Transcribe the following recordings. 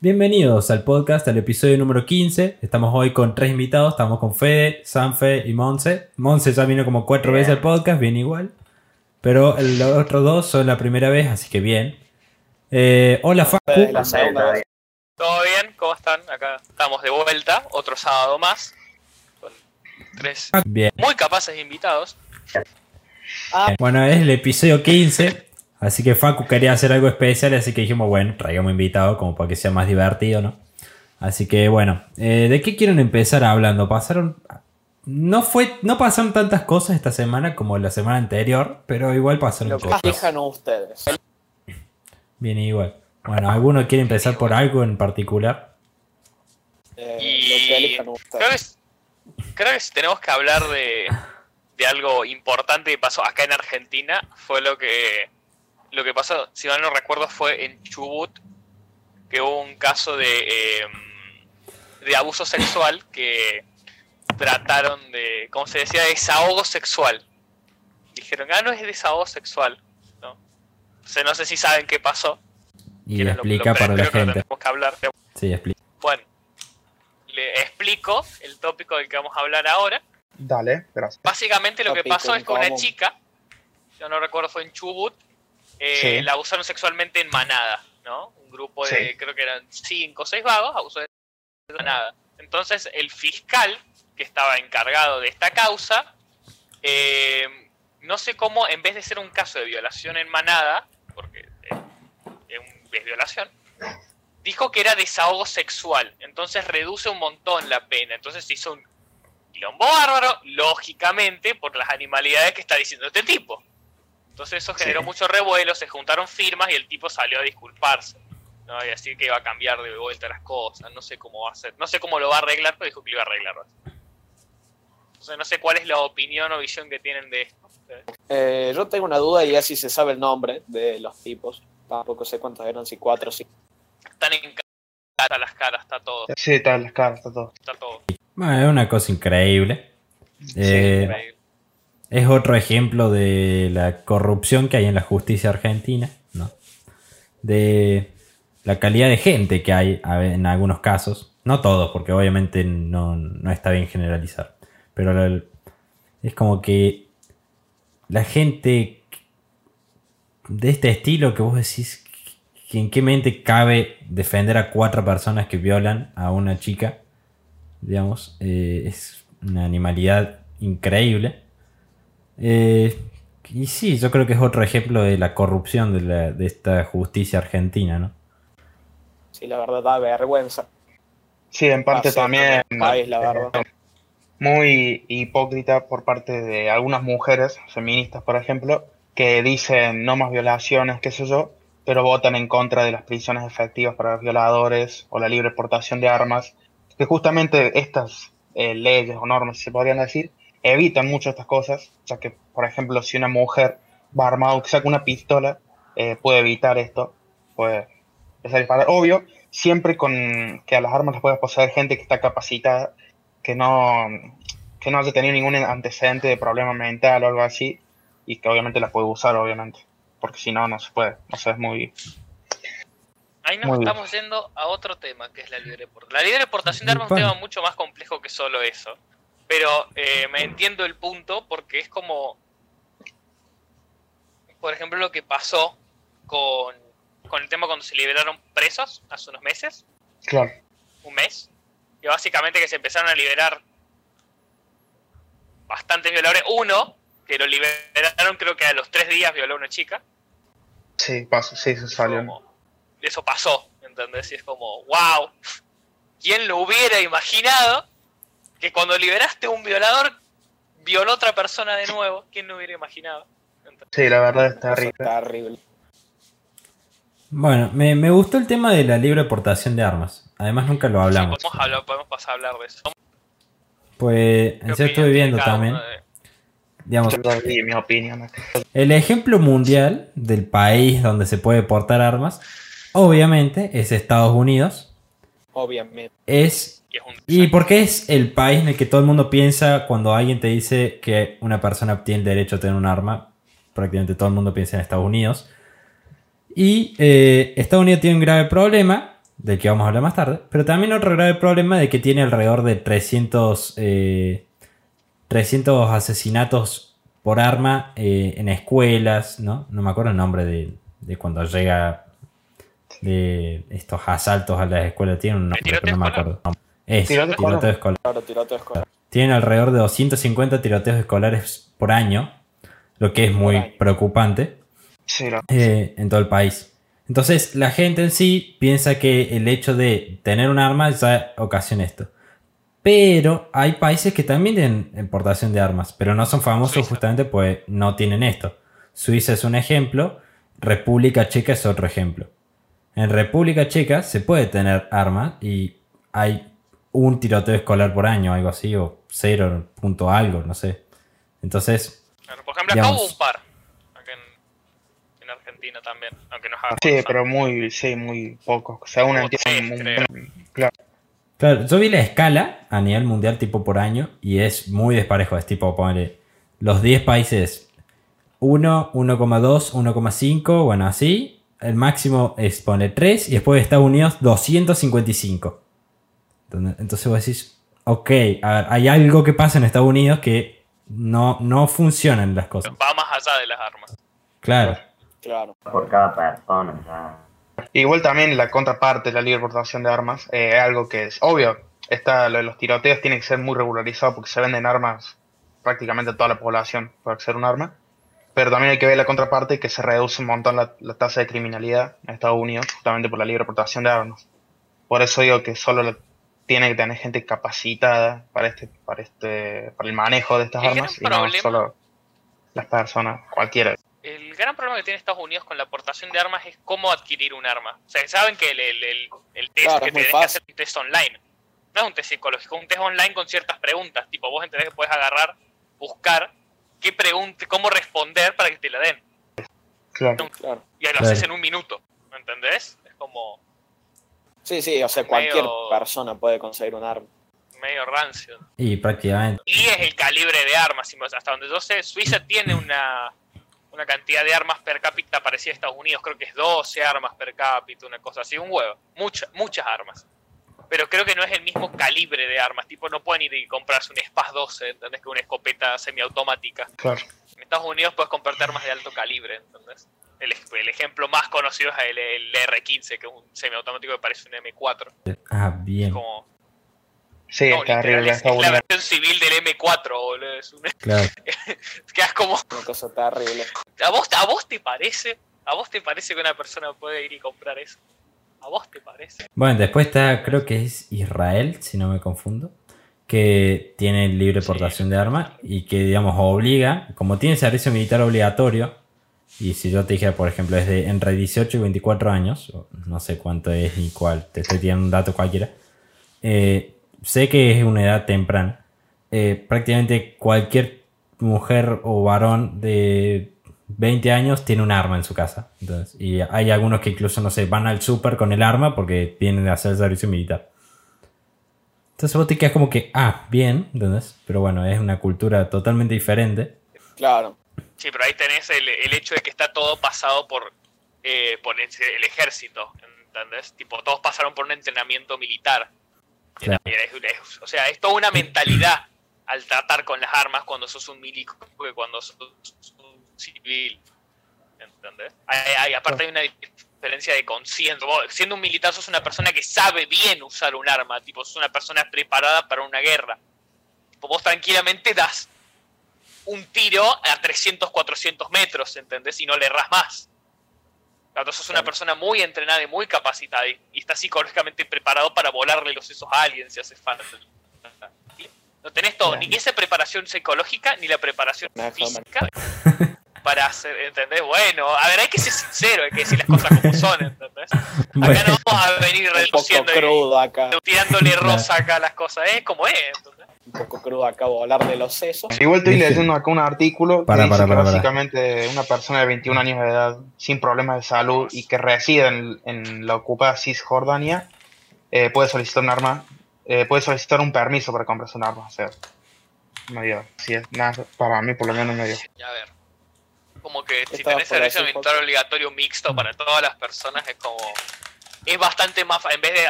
Bienvenidos al podcast, al episodio número 15. Estamos hoy con tres invitados. Estamos con Fede, Sanfe y Monse. Monse ya vino como cuatro veces al podcast, bien igual. Pero los otros dos son la primera vez, así que bien. Eh, hola, Facu. La segunda vez. ¿Todo bien? ¿Cómo están? Acá estamos de vuelta, otro sábado más. Con tres Bien. muy capaces invitados. Bueno, es el episodio 15. Así que Facu quería hacer algo especial, así que dijimos, bueno, traigamos invitado como para que sea más divertido, ¿no? Así que bueno, eh, ¿de qué quieren empezar hablando? Pasaron. No fue. No pasaron tantas cosas esta semana como la semana anterior, pero igual pasaron Lo cosas. elijan ustedes. Bien, igual. Bueno, ¿alguno quiere empezar por algo en particular? Eh, Y Lo que elijan creo ustedes. que, es- creo que si tenemos que hablar de, de algo importante que pasó acá en Argentina, fue lo que lo que pasó, si mal no recuerdo, fue en Chubut, que hubo un caso de, eh, de abuso sexual que trataron de, ¿cómo se decía? Desahogo sexual. Dijeron, ah, no es desahogo sexual. ¿no? O sea, no sé si saben qué pasó. Y lo- explica lo para la que gente. que hablar. Sí, explica. Bueno, le explico el tópico del que vamos a hablar ahora. Dale, gracias. Básicamente lo que pasó es que una chica, yo no recuerdo fue en Chubut, eh, Sí. la abusaron sexualmente en manada, ¿no? Un grupo de, Sí. creo que eran cinco o seis vagos, abusó de manada. Entonces el fiscal que estaba encargado de esta causa, eh, no sé cómo, en vez de ser un caso de violación en manada, porque eh, es violación, dijo que era desahogo sexual. Entonces reduce un montón la pena. Entonces hizo un quilombo bárbaro, lógicamente, por las animalidades que está diciendo este tipo. Entonces eso generó Sí. mucho revuelo, se juntaron firmas y el tipo salió a disculparse. ¿no? Y decir que iba a cambiar de vuelta las cosas, no sé cómo va a ser, no sé cómo lo va a arreglar, pero dijo que lo iba a arreglar. Entonces no sé cuál es la opinión o visión que tienen de esto. Eh, yo tengo una duda y así se sabe el nombre de los tipos. Tampoco sé cuántos eran, si cuatro o cinco. Están en cara las caras, está todo, Sí, está en las caras, está todo. está todo. Bueno, es una cosa increíble. Eh, Increíble. Es otro ejemplo de la corrupción que hay en la justicia argentina, ¿no? De la calidad de gente que hay en algunos casos. No todos, porque obviamente no, no está bien generalizar. Pero es como que la gente de este estilo que vos decís en qué mente cabe defender a cuatro personas que violan a una chica, digamos, eh, es una animalidad increíble. Eh, y sí, yo creo que es otro ejemplo de la corrupción de, la- de esta justicia argentina, ¿no? Sí, la verdad da vergüenza. Sí, en parte también un país, la verdad. muy hipócrita por parte de algunas mujeres feministas, por ejemplo, que dicen no más violaciones, qué sé yo, pero votan en contra de las prisiones efectivas para los violadores o la libre portación de armas, que justamente estas eh, leyes o normas, si se podrían decir, evitan mucho estas cosas, ya que, por ejemplo, si una mujer va armado que saca una pistola, eh, puede evitar esto, puede empezar a disparar. Obvio, siempre con que a las armas las pueda poseer gente que está capacitada, que no, que no haya tenido ningún antecedente de problema mental o algo así, y que obviamente la puede usar, obviamente, porque si no, no se puede, no sé, es muy... Ahí nos Muy bien. estamos yendo a otro tema, que es la libre portación. La libre portación de armas es un tema mucho más complejo que solo eso. Pero eh, me entiendo el punto porque es como, por ejemplo, lo que pasó con, con el tema cuando se liberaron presos hace unos meses, Claro, un mes, que básicamente que se empezaron a liberar bastantes violadores. Uno, que lo liberaron creo que a los tres días violó a una chica. sí, paso, sí, se salió. como- eso pasó, ¿entendés? Y es como, wow, ¿quién lo hubiera imaginado que cuando liberaste a un violador violó a otra persona de nuevo? ¿Quién lo hubiera imaginado? Sí, la verdad es Eso terrible. está terrible. Bueno, me, me gustó el tema de la libre portación de armas. Además, nunca lo hablamos. Sí, podemos, hablar, podemos pasar a hablar de eso. Pues, ¿Qué yo opinión estuve viendo también. de- Digamos, mi opinión. el ejemplo mundial del país donde se puede portar armas, obviamente, es Estados Unidos. Obviamente. Es y es un Y porque es el país en el que todo el mundo piensa cuando alguien te dice que una persona tiene el derecho a tener un arma. Prácticamente todo el mundo piensa en Estados Unidos. Y eh, Estados Unidos tiene un grave problema del que vamos a hablar más tarde, pero también otro grave problema de que tiene alrededor de 300, eh, 300 asesinatos por arma eh, en escuelas, ¿no? No me acuerdo el nombre de, de cuando llega de estos asaltos a las escuelas, tiene un nombre, pero no me acuerdo. Es, ¿Tiroteo escolar? tiroteo escolar. Claro, tiroteo escolar. Tienen alrededor de 250 tiroteos escolares por año, lo que es muy preocupante Sí, eh, en todo el país. Entonces, la gente en sí piensa que el hecho de tener un arma ya ocasiona esto. Pero hay países que también tienen importación de armas, pero no son famosos Suiza. justamente pues no tienen esto. Suiza es un ejemplo, República Checa es otro ejemplo. En República Checa se puede tener armas y hay un tiroteo escolar por año, algo así, o cero punto algo, no sé. Entonces, Claro, Por ejemplo, acá Digamos. hubo un par. Acá en, en Argentina también. Aunque no es Sí, pero muy, sí, muy pocos. Entiendo, tres, muy- creo. claro. Claro, yo vi la escala a nivel mundial tipo por año y es muy desparejo. Es tipo, ponerle los 10 países 1, 1,2, 1,5, bueno, así. El máximo es poner 3 y después Estados Unidos 255. Entonces entonces vos decís, ok, a ver, hay algo que pasa en Estados Unidos que no, no funcionan las cosas. Va más allá de las armas. Claro, Claro. por cada persona. ya. Igual también la contraparte de la libre portación de armas eh, es algo que es obvio. Está, lo de los tiroteos tiene que ser muy regularizado porque se venden armas prácticamente a toda la población para acceder a un arma. Pero también hay que ver la contraparte que se reduce un montón la, la tasa de criminalidad en Estados Unidos justamente por la libre portación de armas. Por eso digo que solo la- tiene que tener gente capacitada para este, para este, para el manejo de estas El armas y no solo las personas, cualquiera. El gran problema que tiene Estados Unidos con la aportación de armas es cómo adquirir un arma. O sea, saben que el, el, el- el test Claro, que tenés que hacer es un test online. No es un test psicológico, es un test online con ciertas preguntas. Tipo, vos entendés que puedes agarrar, buscar qué pregunta, cómo responder para que te la den. Claro. Claro. Y lo Claro. haces en un minuto. ¿Me entendés? Es como Sí, sí, o sea, cualquier Medio- persona puede conseguir un arma. medio rancio. y prácticamente. Y es el calibre de armas. si- Hasta donde yo sé, Suiza tiene una, una cantidad de armas per cápita parecida a Estados Unidos. Creo que es 12 armas per cápita, una cosa así. Un huevo. Muchas, muchas armas. Pero creo que no es el mismo calibre de armas. Tipo, no pueden ir y comprarse un SPAS 12, ¿entendés? Que una escopeta semiautomática. Claro. En Estados Unidos puedes comprarte armas de alto calibre, ¿entendés? El, el ejemplo más conocido es el, el R15, que es un semiautomático que parece un M4. Ah, bien. Como, Sí, no, está horrible. es, Está es la versión civil del M4, boludo. Es un- Claro. quedas como, Una cosa terrible. ¿A vos, ¿A vos te parece? ¿A vos te parece que una persona puede ir y comprar eso? ¿A vos te parece? Bueno, después está, creo que es Israel, si no me confundo, que tiene libre Sí. portación de armas y que, digamos, obliga, como tiene servicio militar obligatorio, y si yo te dijera, por ejemplo, es de entre 18 y 24 años, no sé cuánto es ni cuál, te estoy tirando un dato cualquiera, eh, sé que es una edad temprana. Eh, prácticamente cualquier mujer o varón de 20 años tiene un arma en su casa. Entonces, y hay algunos que incluso, no sé, van al súper con el arma porque vienen de hacer servicio militar. Entonces vos te quedas como que, ah, bien, ¿entendés? Pero bueno, es una cultura totalmente diferente. Claro. Sí, pero ahí tenés el, el hecho de que está todo pasado por, eh, por el, el ejército, ¿entendés? Tipo, todos pasaron por un entrenamiento militar. Claro. Y es- es- o sea, es toda una mentalidad al tratar con las armas cuando sos un milico que cuando sos un civil. ¿Entendés? Hay, hay- aparte hay una diferencia de conciencia. Siendo un militar sos una persona que sabe bien usar un arma, tipo, sos una persona preparada para una guerra. Tipo, vos tranquilamente das un tiro a 300, 400 metros, ¿entendés? Y no le erras más. Claro, sos una persona muy entrenada y muy capacitada y, y estás psicológicamente preparado para volarle los sesos a alguien si hace falta. No tenés todo, ni esa preparación psicológica ni la preparación física para hacer, ¿entendés? Bueno, a ver, hay que ser sincero, hay que decir las cosas como son, ¿entendés? Acá no vamos a venir reduciendo y tirándole rosa acá a las cosas, es como es. ¿entendés? Poco crudo acá volar de los sesos. Igual estoy leyendo acá un artículo que Para, dice para, que para, para. básicamente una persona de 21 años de edad sin problemas de salud y que reside en, en la ocupada Cisjordania eh, puede solicitar un arma, eh, puede solicitar un permiso para comprarse un arma. O sea, medio, sí es, nada, para mí por lo menos medio. A ver. Como que si Estaba tenés servicio militar obligatorio mixto para todas las personas es como es bastante más, en vez de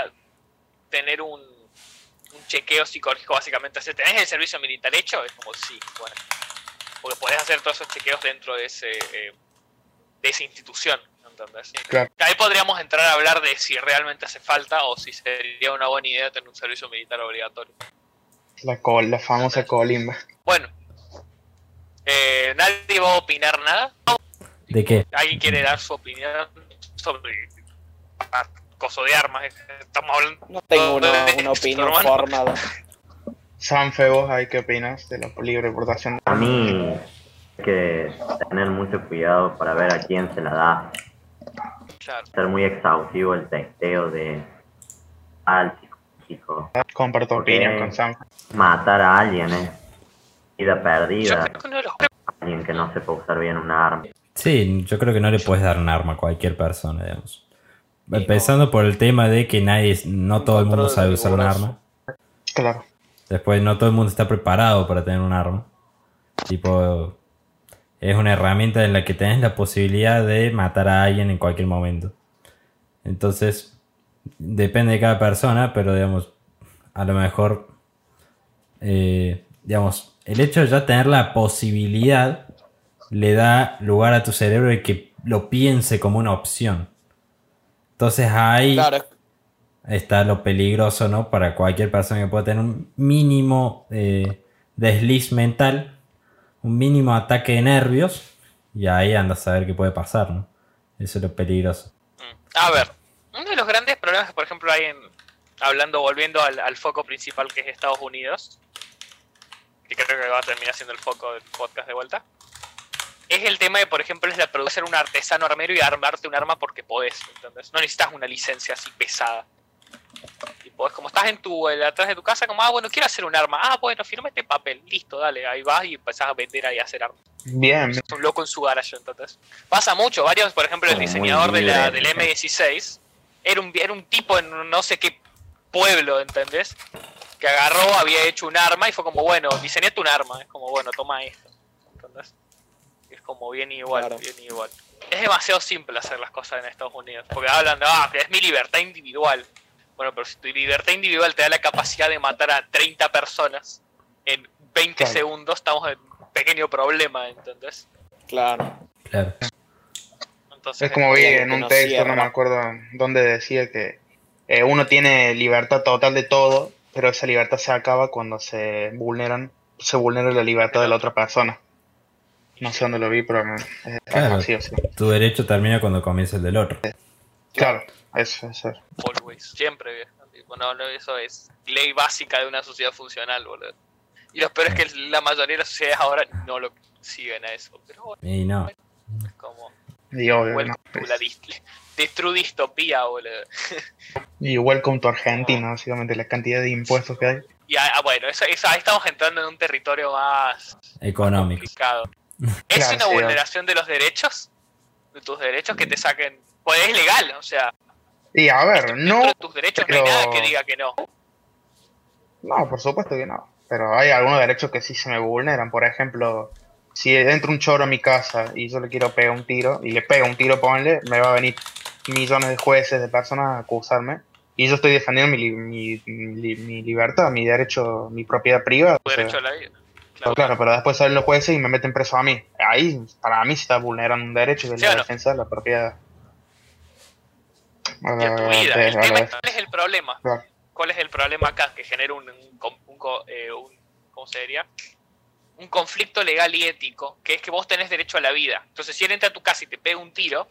tener un, un chequeo psicológico básicamente, si tenés el servicio militar hecho, es como sí, bueno, porque podés hacer todos esos chequeos dentro de ese eh, de esa institución, ¿entendés? Claro. Ahí podríamos entrar a hablar de si realmente hace falta o si sería una buena idea tener un servicio militar obligatorio. La, col, la famosa colimba. Bueno, eh, nadie va a opinar nada. ¿De qué? ¿Alguien quiere dar su opinión sobre acoso de armas? Estamos hablando. No tengo una, de una opinión formada. Sanfe, vos, ¿hay qué opinas de la libre portación? A mí hay que tener mucho cuidado para ver a quién se la da. Claro. Ser muy exhaustivo el testeo de al psicológico. Comparto opinión con Sanfe. Matar a alguien es vida perdida. Alguien que no sepa usar bien un arma. Sí, yo creo que no le puedes dar un arma a cualquier persona, digamos. Empezando por el tema de que nadie, no todo el mundo sabe usar un arma. Claro. Después no todo el mundo está preparado para tener un arma. Tipo, es una herramienta en la que tenés la posibilidad de matar a alguien en cualquier momento. Entonces, depende de cada persona, pero digamos, a lo mejor, eh, digamos, el hecho de ya tener la posibilidad le da lugar a tu cerebro de que lo piense como una opción. Entonces ahí Claro, está lo peligroso, ¿no? Para cualquier persona que pueda tener un mínimo eh, desliz mental, un mínimo ataque de nervios, y ahí andas a ver qué puede pasar, ¿no? Eso es lo peligroso. Mm. A ver, uno de los grandes problemas que, por ejemplo, hay en. Hablando, volviendo al, al foco principal que es Estados Unidos, que creo que va a terminar siendo el foco del podcast de vuelta, es el tema de, por ejemplo, es la producir un artesano armero y armarte un arma porque podés, ¿entendés? No necesitas una licencia así pesada. Y podés, como estás en tu, atrás de tu casa, como, ah, bueno, quiero hacer un arma. Ah, bueno, firma este papel. Listo, dale, ahí vas y empezás a vender ahí a hacer armas. Bien, Es un loco en su garage, entonces. Pasa mucho, varios, por ejemplo, el diseñador de la, del libre, M16 era un, era un tipo en no sé qué pueblo, ¿entendés? Que agarró, había hecho un arma y fue como, bueno, diseñate un arma. Es como, bueno, toma esto. ¿Entendés? Es como bien igual, Claro. bien igual. Es demasiado simple hacer las cosas en Estados Unidos. Porque hablan de, ah, es mi libertad individual. Bueno, pero si tu libertad individual te da la capacidad de matar a 30 personas en 20 Claro. segundos, estamos en un pequeño problema, ¿entendés? claro. Claro. Entonces, Es como vi en un no texto, no me acuerdo dónde decía que eh, uno tiene libertad total de todo, pero esa libertad se acaba cuando se vulneran, se vulnera la libertad de la otra persona. No sé dónde lo vi, pero es Claro. así o sí. Tu derecho termina cuando comienza el del otro. Claro, eso, eso. always, siempre, viejo. No, no, eso es ley básica de una sociedad funcional, boludo. Y lo peor es que la mayoría de las sociedades ahora no lo siguen a eso. Pero bueno, Y no. es como, Y obvio, welcome ¿no? to la dist- de true distopía, boludo. Y welcome to Argentina, básicamente la cantidad de impuestos que hay. Y ah, ah, bueno, eso, eso- ahí estamos entrando en un territorio más Económico. complicado. ¿Es una vulneración de los derechos? De tus derechos que te saquen. Pues es legal, o sea, Y a ver, no, de tus derechos no hay pero- nada que diga que no. no, por supuesto que no. Pero hay algunos derechos que sí se me vulneran. Por ejemplo, si entra un choro a mi casa y yo le quiero pegar un tiro, y le pego un tiro, ponle, me va a venir millones de jueces, de personas a acusarme. Y yo estoy defendiendo mi, mi, mi- mi libertad, mi derecho, mi propiedad privada. Tu o sea, derecho a la vida. Claro, pero después salen los jueces y me meten preso a mí. Ahí, para mí, se está vulnerando un derecho que es Sí, la defensa de la propiedad. a tu vida. de- El tema ¿cuál es el problema? claro. ¿Cuál es el problema acá? Que genera un, eh, un- ¿cómo se diría? Un conflicto legal y ético, que es que vos tenés derecho a la vida. Entonces, si él entra a tu casa y te pega un tiro,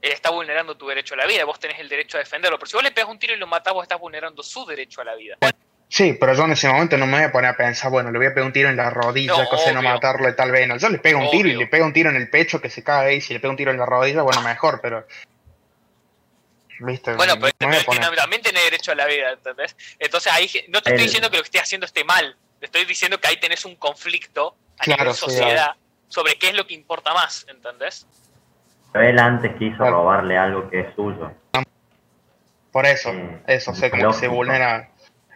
él está vulnerando tu derecho a la vida, vos tenés el derecho a defenderlo. Pero si vos le pegas un tiro y lo matás, vos estás vulnerando su derecho a la vida. Sí, pero yo en ese momento no me voy a poner a pensar, bueno, le voy a pegar un tiro en la rodilla, No, cosa de no matarlo de tal vena. Yo le pego un tiro y le pego un tiro en el pecho que se cae y si le pego un tiro en la rodilla, bueno, mejor, pero... ¿Viste? Bueno, pero, no tiene- también tenés derecho a la vida, ¿entendés? Entonces ahí no te estoy diciendo que lo que estés haciendo esté mal, te estoy diciendo que ahí tenés un conflicto a Claro, nivel sí, sociedad sobre qué es lo que importa más, ¿entendés? Pero él antes quiso Claro. robarle algo que es suyo. Por eso, Mm, eso, o sea, como que se vulnera...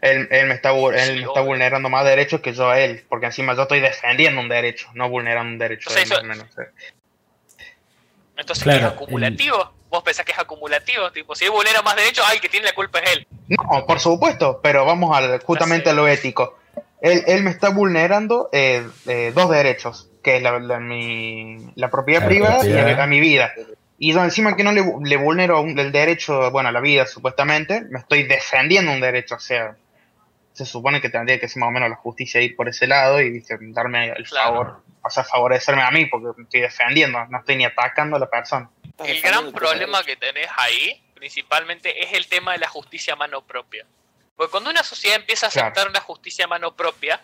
Él, él me, está, él Sí, me está vulnerando más derechos que yo a él, porque encima yo estoy defendiendo un derecho, no vulnerando un derecho. De él, eso- más o menos. Entonces, Claro, ¿qué es acumulativo? vos pensás que es acumulativo, tipo, si él vulnera más derechos, ay, que tiene la culpa es él. No, por supuesto, pero vamos al, justamente a lo ético. Él, él me está vulnerando eh, eh, dos derechos, que es la, la- mi- la propiedad La privada propiedad. y a, a mi vida. Y yo encima que no le, le vulnero un- el derecho, bueno, a la vida supuestamente, me estoy defendiendo un derecho, o sea, se supone que tendría que ser más o menos la justicia ir por ese lado y ¿viste? darme el Claro. favor, o sea, favorecerme a mí, porque me estoy defendiendo, no estoy ni atacando a la persona. El gran problema que tenés ahí, principalmente, es el tema de la justicia a mano propia. Porque cuando una sociedad empieza a Claro. aceptar una justicia a mano propia,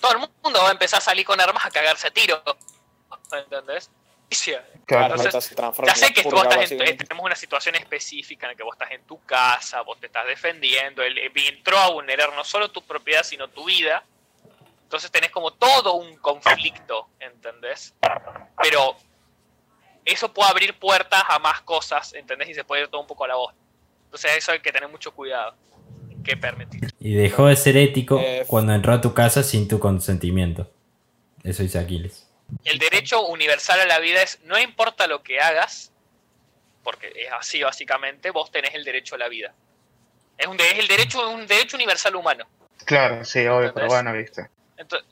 todo el mundo va a empezar a salir con armas a cagarse a tiro. ¿Entendés? Claro. Claro, Entonces, Ya sé que tú estás en- tenemos una situación específica en la que vos estás en tu casa, vos te estás defendiendo, él eh, entró a vulnerar no solo tu propiedad, sino tu vida. Entonces tenés como todo un conflicto, ¿entendés? Pero eso puede abrir puertas a más cosas, ¿entendés? Y se puede ir todo un poco a la voz. Entonces eso hay que tener mucho cuidado. ¿Qué permitir? Y dejó de ser ético Eh, cuando entró a tu casa sin tu consentimiento. Eso dice Aquiles. El derecho universal a la vida es, no importa lo que hagas, porque es así básicamente, vos tenés el derecho a la vida. Es, un, es el derecho, un derecho universal humano. Claro, sí, obvio, pero bueno, viste. Entonces,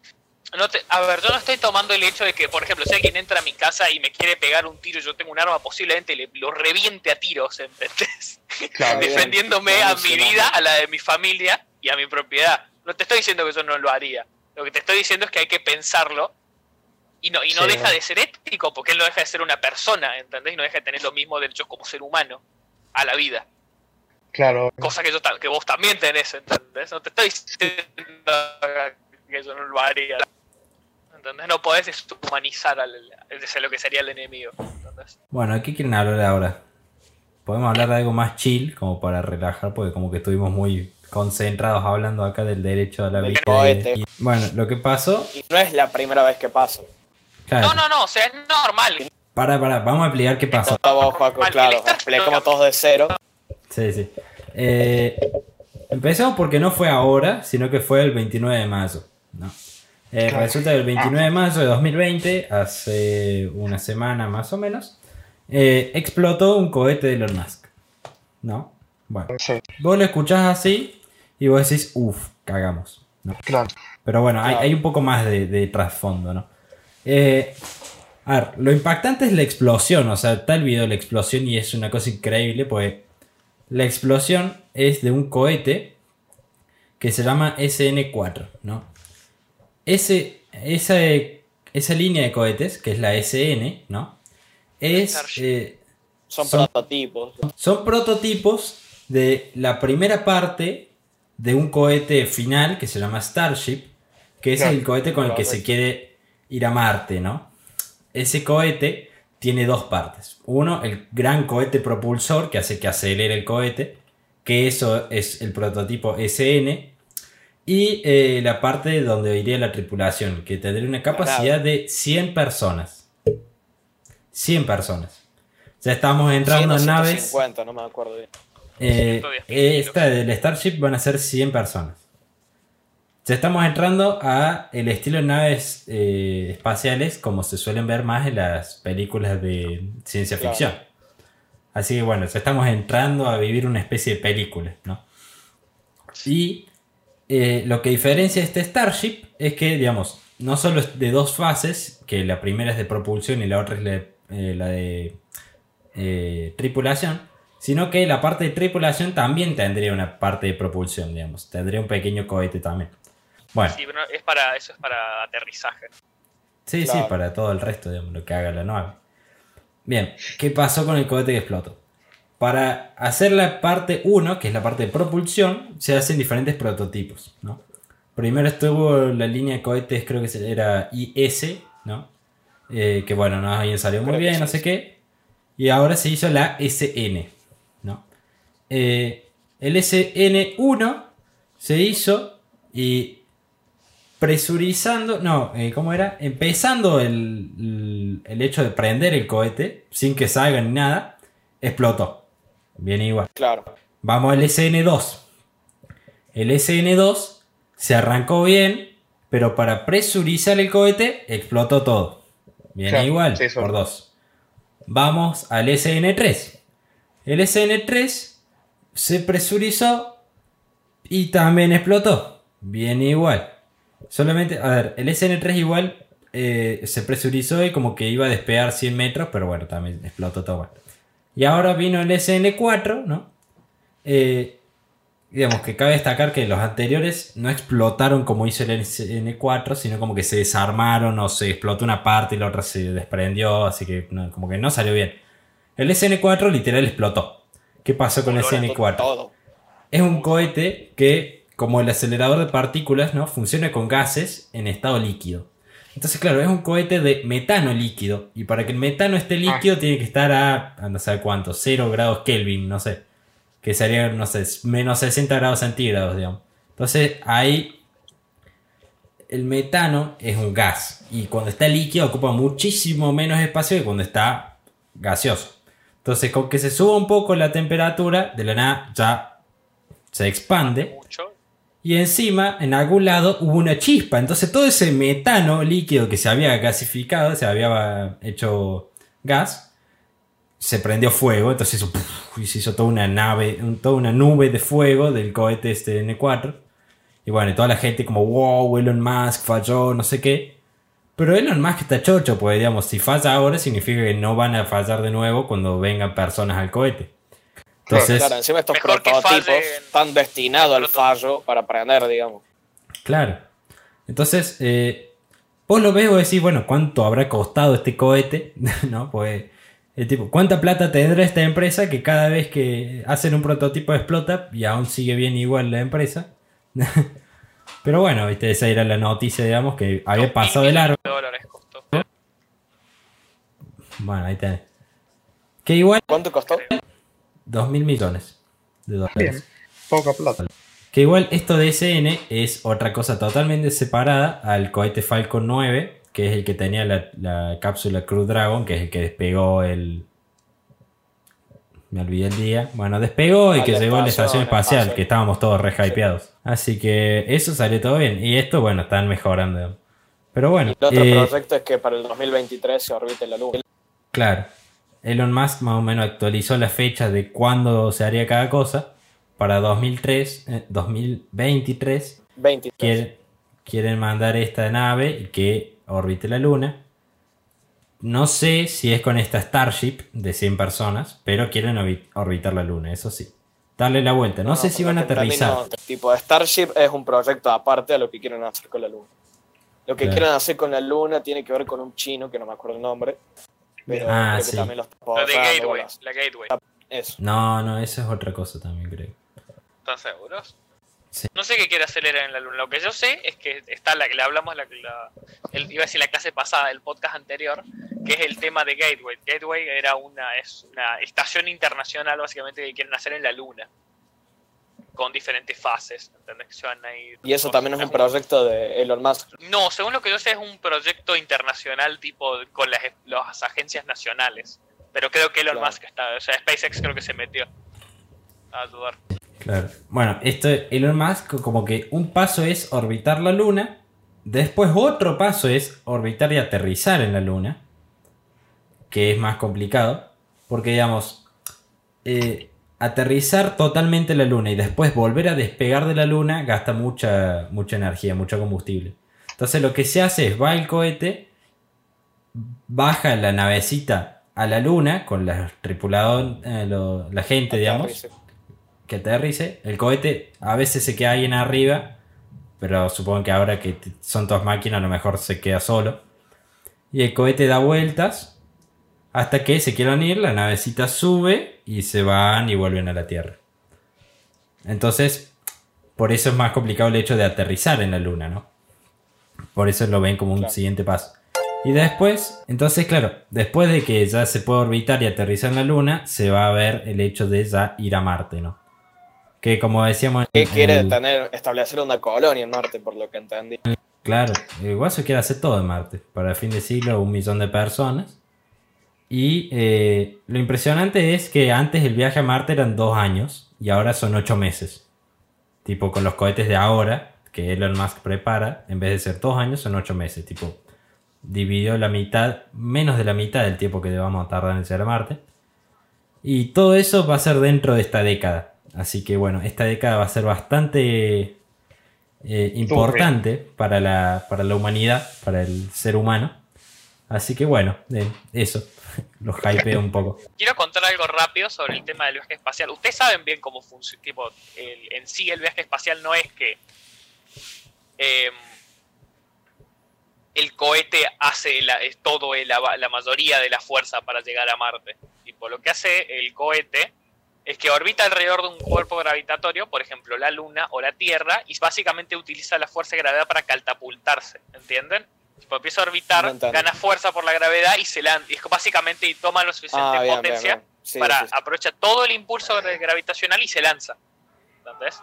no te- a ver, yo no estoy tomando el hecho de que, por ejemplo, si alguien entra a mi casa y me quiere pegar un tiro, yo tengo un arma, posiblemente le, lo reviente a tiros, ¿entendés? Claro, bien. Defendiéndome a mi vida, a la de mi familia y a mi propiedad. No te estoy diciendo que yo no lo haría. Lo que te estoy diciendo es que hay que pensarlo y no, y no Sí, deja de ser ético, porque él no deja de ser una persona, ¿entendés? Y no deja de tener los mismos derechos como ser humano a la vida. claro. Cosa que, yo, que vos también tenés, ¿entendés? No te estoy diciendo que yo no lo haría. ¿Entendés? No podés deshumanizar al, a lo que sería el enemigo. ¿entendés? Bueno, ¿qué quieren hablar ahora? Podemos hablar de algo más chill, como para relajar, porque como que estuvimos muy concentrados hablando acá del derecho a la vida. bueno, lo que pasó, Y no es la primera vez que pasa. Claro, No, no, no, o sea, es normal. para, para, vamos a explicar qué pasó. Paco, Mal, claro. Explicamos todos de cero. Sí, sí. Eh, empezamos porque no fue ahora, sino que fue el 29 de mayo. ¿no? Eh. Resulta que el 29 de mayo de 2020, hace una semana más o menos, eh, explotó un cohete de Elon Musk. ¿No? Bueno, Sí, vos lo escuchás así y vos decís, uff, cagamos. ¿no? claro. Pero bueno, hay, hay un poco más de, de trasfondo, ¿no? Eh, a ver, lo impactante es la explosión, o sea, está el video de la explosión y es una cosa increíble, pues la explosión es de un cohete que se llama SN4, ¿no? Ese, esa, esa línea de cohetes, que es la SN, ¿no? Es, eh, Son, Son- prototipos. son prototipos de la primera parte de un cohete final que se llama Starship, que es Claro. el cohete con el que se quiere ir a Marte, ¿no? Ese cohete tiene dos partes. Uno, el gran cohete propulsor que hace que acelere el cohete, que eso es el prototipo SN. Y eh, la parte donde iría la tripulación, que tendría una capacidad de 100 personas. 100 personas. Sea, estamos entrando en 100 o naves. 150, no me acuerdo bien. Eh, 110.000 esta del Starship van a ser 100 personas. Ya estamos entrando a el estilo de naves eh, espaciales como se suelen ver más en las películas de ciencia Claro. ficción. Así que bueno, ya estamos entrando a vivir una especie de película, ¿no? Y eh, lo que diferencia este Starship es que, digamos, no solo es de dos fases, que la primera es de propulsión y la otra es la de, eh, la de tripulación, sino que la parte de tripulación también tendría una parte de propulsión, digamos. Tendría un pequeño cohete también. Bueno, Sí, pero es para, eso es para aterrizaje. sí, sí, para todo el resto, digamos, lo que haga la nave. Bien, ¿qué pasó con el cohete que explotó? Para hacer la parte 1, que es la parte de propulsión, se hacen diferentes prototipos, ¿no? Primero estuvo la línea de cohetes, creo que se- era IS, ¿no? Eh, que bueno, no habían salido muy bien, no sé qué. Y ahora se hizo la SN, ¿no? Eh, el SN1 se hizo y presurizando, no, eh, ¿cómo era? Empezando el, el- hecho de prender el cohete, sin que salga ni nada, explotó. Viene igual. Claro. Vamos al SN2. El SN2 se arrancó bien, pero para presurizar el cohete explotó todo. Viene Claro, igual, sí, por dos. Vamos al SN3. El SN3 se presurizó y también explotó. Bien igual. Solamente, a ver, el SN3 igual eh, se presurizó y como que iba a despegar 100 metros, pero bueno, también explotó todo. Y ahora vino el SN4, ¿no? Eh, digamos que cabe destacar que los anteriores no explotaron como hizo el SN4, sino como que se desarmaron o se explotó una parte y la otra se desprendió, así que no, como que no salió bien. El SN4 literal explotó. ¿Qué pasó con el SN4? Todo. Es un cohete que, como el acelerador de partículas, ¿no? Funciona con gases en estado líquido. Entonces, claro, es un cohete de metano líquido. Y para que el metano esté líquido, tiene que estar a, a no sé cuánto, 0 grados Kelvin, no sé. Que sería, no sé, menos 60 grados centígrados, digamos. Entonces, ahí el metano es un gas. Y cuando está líquido ocupa muchísimo menos espacio que cuando está gaseoso. Entonces, con que se suba un poco la temperatura, de la nada ya se expande. Mucho. Y encima, en algún lado, hubo una chispa. Entonces todo ese metano líquido que se había gasificado, se había hecho gas, se prendió fuego. Entonces hizo, y se hizo toda una nave, toda una nube de fuego del cohete este N4. Y bueno, toda la gente como, wow, Elon Musk falló, no sé qué. Pero Elon Musk está chocho, pues digamos, si falla ahora significa que no van a fallar de nuevo cuando vengan personas al cohete. Entonces, Claro, encima estos prototipos están destinados al fallo para aprender, digamos. Claro. Entonces, eh, vos lo ves y decís, bueno, ¿cuánto habrá costado este cohete? ¿No? Pues, el tipo, ¿cuánta plata tendrá esta empresa que cada vez que hacen un prototipo explota y aún sigue bien igual la empresa? Pero bueno, viste, esa era la noticia, digamos, que había pasado de largo. Bueno, ahí tenés. Que igual, ¿Cuánto costó? 2 mil millones de dólares. Bien, poca plata. Que igual esto de SN es otra cosa totalmente separada al cohete Falcon 9, que es el que tenía la, la cápsula Crew Dragon, que es el que despegó el... Me olvidé el día. Bueno, despegó y que llegó a la estación, estación al espacial, espacio. que estábamos todos re hypeados. Así que eso salió todo bien. Y esto, bueno, están mejorando. Pero bueno, El otro eh, proyecto es que para el 2023 se orbite la Luna. Claro. Elon Musk más o menos actualizó la fecha de cuándo se haría cada cosa. Para 2003, eh, 2023 23. quieren, quieren mandar esta nave y que orbite la Luna. No sé si es con esta Starship de 100 personas, pero quieren orbi- orbitar la Luna, eso sí. Darle la vuelta. No, sé si van a aterrizar. no. tipo Starship es un proyecto aparte a lo que quieren hacer con la Luna. Lo que Claro. quieren hacer con la Luna tiene que ver con un chino que no me acuerdo el nombre. Pero Ah, creo que sí. también lo está La de Gateway. bolas. La Gateway. Eso. No, no, eso es otra cosa también, creo. ¿Están seguros? Sí. No sé qué quiere acelerar en la luna. Lo que yo sé es que está la que le hablamos, la, la- el- iba a decir la clase pasada, el podcast anterior, que es el tema de Gateway. Gateway era una, es una estación internacional básicamente que quieren hacer en la luna. Con diferentes fases, ¿entendés? Que se van a ir Y eso también es un proyecto de Elon Musk. No, según lo que yo sé es un proyecto internacional tipo con las, las agencias nacionales. Pero creo que Elon Claro. Musk está, o sea, SpaceX creo que se metió a ayudar. Claro. Bueno, esto Elon Musk como que un paso es orbitar la Luna, después otro paso es orbitar y aterrizar en la Luna, que es más complicado, porque digamos, eh, aterrizar totalmente en la Luna y después volver a despegar de la Luna gasta mucha, mucha energía, mucho combustible. Entonces lo que se hace es va el cohete, baja la navecita a la Luna con la tripulador, eh, la gente, digamos que aterrice. El cohete a veces se queda ahí en arriba, pero supongo que ahora que son todas máquinas a lo mejor se queda solo. Y el cohete da vueltas hasta que se quieran ir, la navecita sube y se van y vuelven a la Tierra. Entonces, por eso es más complicado el hecho de aterrizar en la Luna, ¿no? Por eso lo ven como un Claro. siguiente paso. Y después, entonces, claro, después de que ya se puede orbitar y aterrizar en la Luna, se va a ver el hecho de ya ir a Marte, ¿no? Que como decíamos... Que quiere el- tener, establecer una colonia en Marte, por lo que entendí. Claro, el Guaso quiere hacer todo en Marte. Para el fin de siglo, un millón de personas. Y eh, lo impresionante es que antes el viaje a Marte eran dos años y ahora son ocho meses. Tipo, con los cohetes de ahora, que Elon Musk prepara, en vez de ser dos años, son ocho meses. Tipo, dividió la mitad, menos de la mitad del tiempo que vamos a tardar en llegar a Marte. Y todo eso va a ser dentro de esta década. Así que bueno, esta década va a ser bastante eh, importante para la, para la humanidad, para el ser humano. Así que bueno, eh, eso, los un poco. Quiero contar algo rápido sobre el tema del viaje espacial. Ustedes saben bien cómo funciona. Tipo, en sí, el viaje espacial no es que em, el cohete hace la, todo la mayoría de la fuerza para llegar a Marte. Tipo, lo que hace el cohete es que orbita alrededor de un cuerpo gravitatorio, por ejemplo, la Luna o la Tierra, y básicamente utiliza la fuerza de gravedad para catapultarse. ¿Entienden? Tipo, empieza a orbitar, No gana fuerza por la gravedad y se lanza. Y es que básicamente toma lo suficiente Ah, bien, potencia bien. Sí, para sí, sí. aprovechar todo el impulso gra- gravitacional y se lanza. ¿Entendés?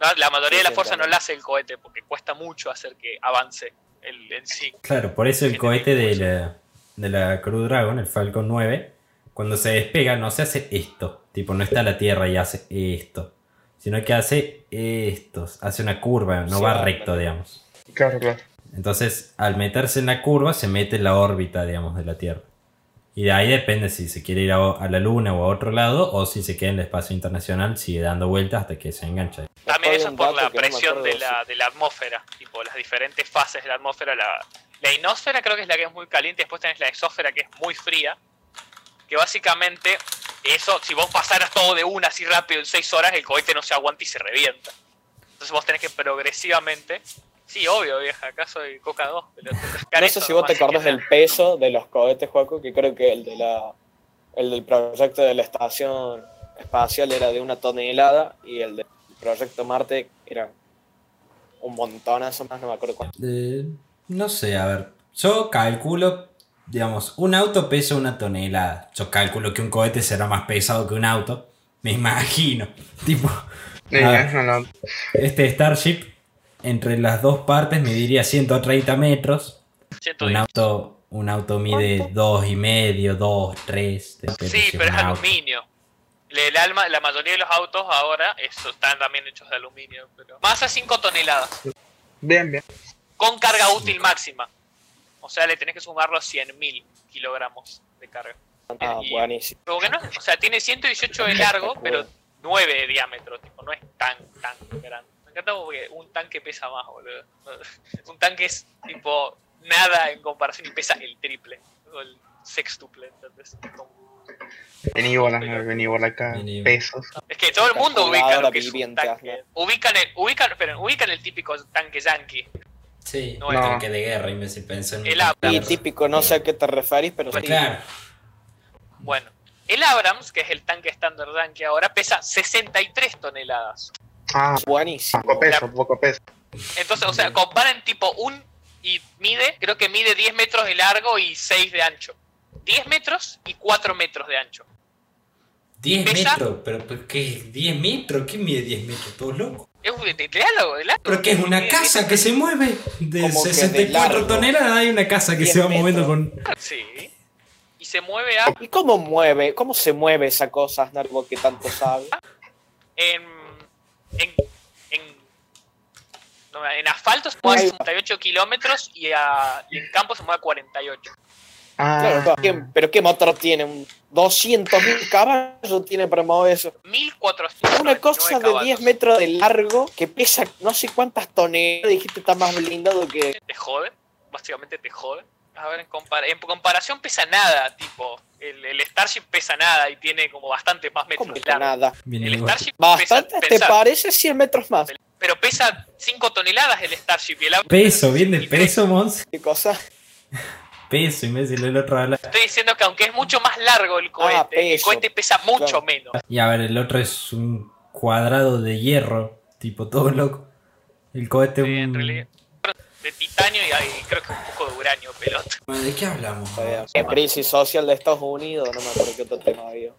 No, La mayoría Sí, de la fuerza no la hace el cohete porque cuesta mucho hacer que avance el, en sí. Claro, por eso el cohete de la, de la Crew Dragon, el Falcon 9, cuando se despega no se hace esto. Tipo, no está la Tierra y hace esto. Sino que hace esto. Hace una curva, no Sí, va va, recto, claro. digamos. Claro, claro. Entonces, al meterse en la curva, se mete en la órbita, digamos, de la Tierra. Y de ahí depende si se quiere ir a, a la Luna o a otro lado, o si se queda en el espacio internacional, sigue dando vueltas hasta que se engancha. También eso es por la presión de la, de la atmósfera, tipo las diferentes fases de la atmósfera. La, la ionosfera creo que es la que es muy caliente, después tenés la exósfera que es muy fría, que básicamente eso, si vos pasaras todo de una así rápido en 6 horas, el cohete no se aguanta y se revienta. Entonces vos tenés que progresivamente... Sí, obvio, vieja, acá soy Coca 2. No sé si vos te acordás del peso de los cohetes, Juaco, que creo que el de la el del proyecto de la estación espacial era de una tonelada y el del proyecto Marte era un montonazo más, no me acuerdo cuánto. Eh, no sé, a ver. Yo calculo, digamos, un auto pesa una tonelada. Yo calculo que un cohete será más pesado que un auto. Me imagino. Tipo, este Starship, entre las dos partes, mediría 130 metros. Un auto, un auto mide dos y medio, dos, tres. Sí, pero es auto. aluminio. Le- El alma, la mayoría de los autos ahora eso, están también hechos de aluminio. Pero... Masa 5 toneladas, Bien, bien. con carga útil máxima. O sea, le tenés que sumar los 100.000 kilogramos de carga. Ah, Y- buenísimo. Como que no, o sea, tiene 118 de largo, pero 9 de diámetro. Tipo, no es tan, tan grande. Encanta porque un tanque pesa más, boludo. Un tanque es tipo nada en comparación y pesa el triple. O el sextuple, ¿entendés? Como- Vení bola, vení bola acá. Pesos. Es que todo el mundo ubica lo que es un viviente, tanque. Ubican el, ubican, ubican el típico tanque yankee. Sí, No, no. tanque de guerra, imbécil, pensé en El un Abrams. Y típico, no sé a qué te referís, pero sí. Claro. Bueno, el Abrams, que es el tanque estándar yankee ahora, pesa 63 toneladas. Ah, Buenísimo. poco peso, poco peso. Entonces, o sea, comparen tipo un y mide, creo que mide 10 metros de largo y 6 de ancho. 10 metros y 4 metros de ancho. 10 ¿Pesa? metros, pero, pero ¿qué? ¿10 metros? ¿Qué mide 10 metros? ¿Todo loco? Es de, de, de largo, de largo. Pero que es una casa 10 que se mueve de Como que de 64 largo. toneladas. Hay una casa que 10 se va moviendo metros. con. Sí. Y se mueve a, ¿Y cómo mueve? ¿Cómo se mueve esa cosa, Narvo, que tanto sabe? en, en, en, no, en asfalto se mueve a Ahí va. 68 kilómetros y, a- y en campo se mueve a 48. Ah, Claro, pero ¿qué, pero ¿qué motor tiene? ¿Un 200.000 caballos tiene para mover eso? 1499 Una cosa de caballos. 10 metros de largo que pesa no sé cuántas toneladas. Dijiste está más blindado que. te jode, básicamente te jode. A ver, en, compara- en comparación pesa nada, tipo, el, el Starship pesa nada y tiene como bastante más metros ¿Cómo nada? El. Starship Bastante, pesa, te parece 100 metros más. pero pesa 5 toneladas el Starship y el Peso, bien de 63. peso, Mons. ¿Qué cosa? Peso, imbécil, el otro habla. Estoy diciendo que aunque es mucho más largo el cohete, el peso. cohete pesa mucho Claro. menos. Y a ver, el otro es un cuadrado de hierro, tipo todo loco. El cohete Sí, en un... realidad, de titanio y, hay, creo que un poco de uranio, pelota. Bueno, ¿De qué hablamos? La crisis social de Estados Unidos, no me acuerdo qué otro tema había.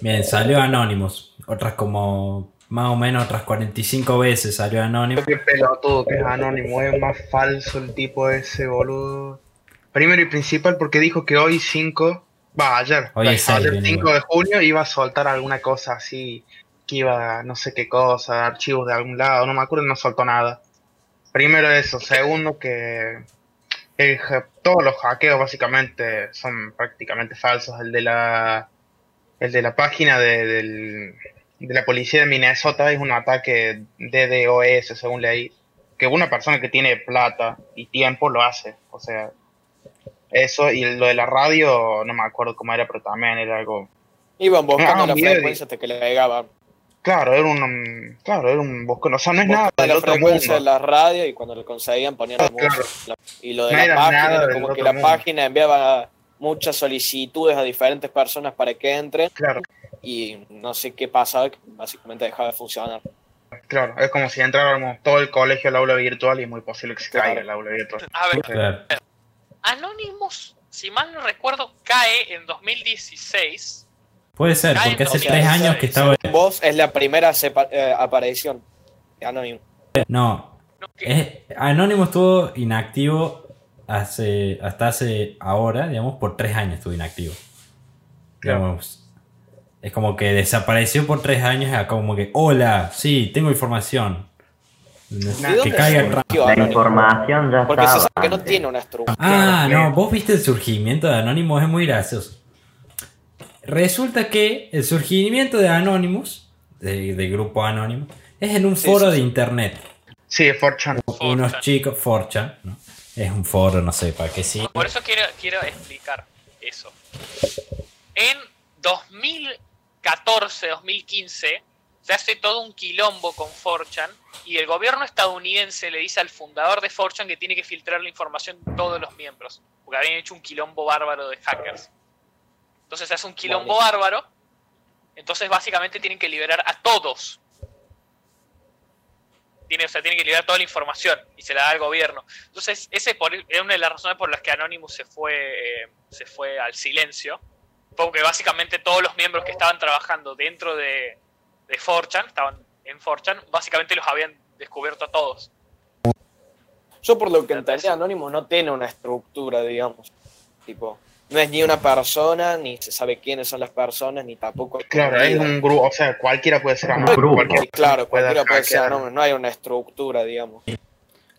Bien, salió Anonymous. Otras como, más o menos otras 45 veces salió Anonymous. Qué pelotudo que es anónimo, es más falso el tipo ese, boludo. Primero y principal porque dijo que hoy 5, va, ayer, Hoy es ayer bien 5 igual. de junio iba a soltar alguna cosa así, que iba, no sé qué cosa, archivos de algún lado, no me acuerdo, no soltó nada. Primero eso, segundo que el todos los hackeos básicamente son prácticamente falsos, el de la El de la página de, del- de la policía de Minnesota es un ataque DDoS, según leí. Que una persona que tiene plata y tiempo lo hace. O sea, eso y lo de la radio, no me acuerdo cómo era, pero también era algo. Iban buscando Ah, la mira, frecuencia hasta que le pegaban. Claro, era un. um, Claro, era un buscón. O sea, no es nada del la otro frecuencia de la radio y cuando lo conseguían ponían la Claro. música. Y lo de No la era página era como que la mundo. página enviaba muchas solicitudes a diferentes personas para que entren Claro, y no sé qué pasaba, que básicamente dejaba de funcionar. claro. Es como si entráramos todo el colegio al aula virtual y es muy posible que se Claro. caiga el aula virtual. A ver, Claro. Anonymous, si mal no recuerdo, cae en 2016. Puede ser, Ay, porque no, hace o sea, tres años que estaba. Vos es la primera eh, aparición de Anonymous. No, es- Anonymous estuvo inactivo hace hasta hace ahora, digamos, por tres años estuvo inactivo. Claro. Digamos, es como que desapareció por tres años, como que, hola, sí, tengo información. ¿De que caiga el surgió La información ya Porque se sabe que no tiene una estructura. Ah, no, vos viste el surgimiento de Anonymous, es muy gracioso. Resulta que el surgimiento de Anonymous, de- del grupo Anonymous, es en un Sí, foro sí, de sí. internet. Sí, es 4chan. Unos 4chan. chicos, 4chan, ¿no? Es un foro, no sé, para qué sí. Por eso quiero, quiero explicar eso. En 2014, 2015, se hace todo un quilombo con 4chan y el gobierno estadounidense le dice al fundador de 4chan que tiene que filtrar la información de todos los miembros, porque habían hecho un quilombo bárbaro de hackers. Entonces se hace un quilombo Buenísimo. bárbaro, entonces básicamente tienen que liberar a todos. Tiene, o sea, tienen que liberar toda la información y se la da al gobierno. Entonces, ese es una de las razones por las que Anonymous se fue, eh, se fue al silencio. Porque básicamente todos los miembros que estaban trabajando dentro de, de 4chan, estaban en 4chan, básicamente los habían descubierto a todos. Yo por lo que entendí, Anonymous no tiene una estructura, digamos. Tipo, no es ni una persona, ni se sabe quiénes son las personas, ni tampoco... hay Claro, es un grupo, o sea, cualquiera puede ser Un grupo. cualquiera Sí, claro, puede cualquiera puede ser. Anonymous, no hay una estructura, digamos.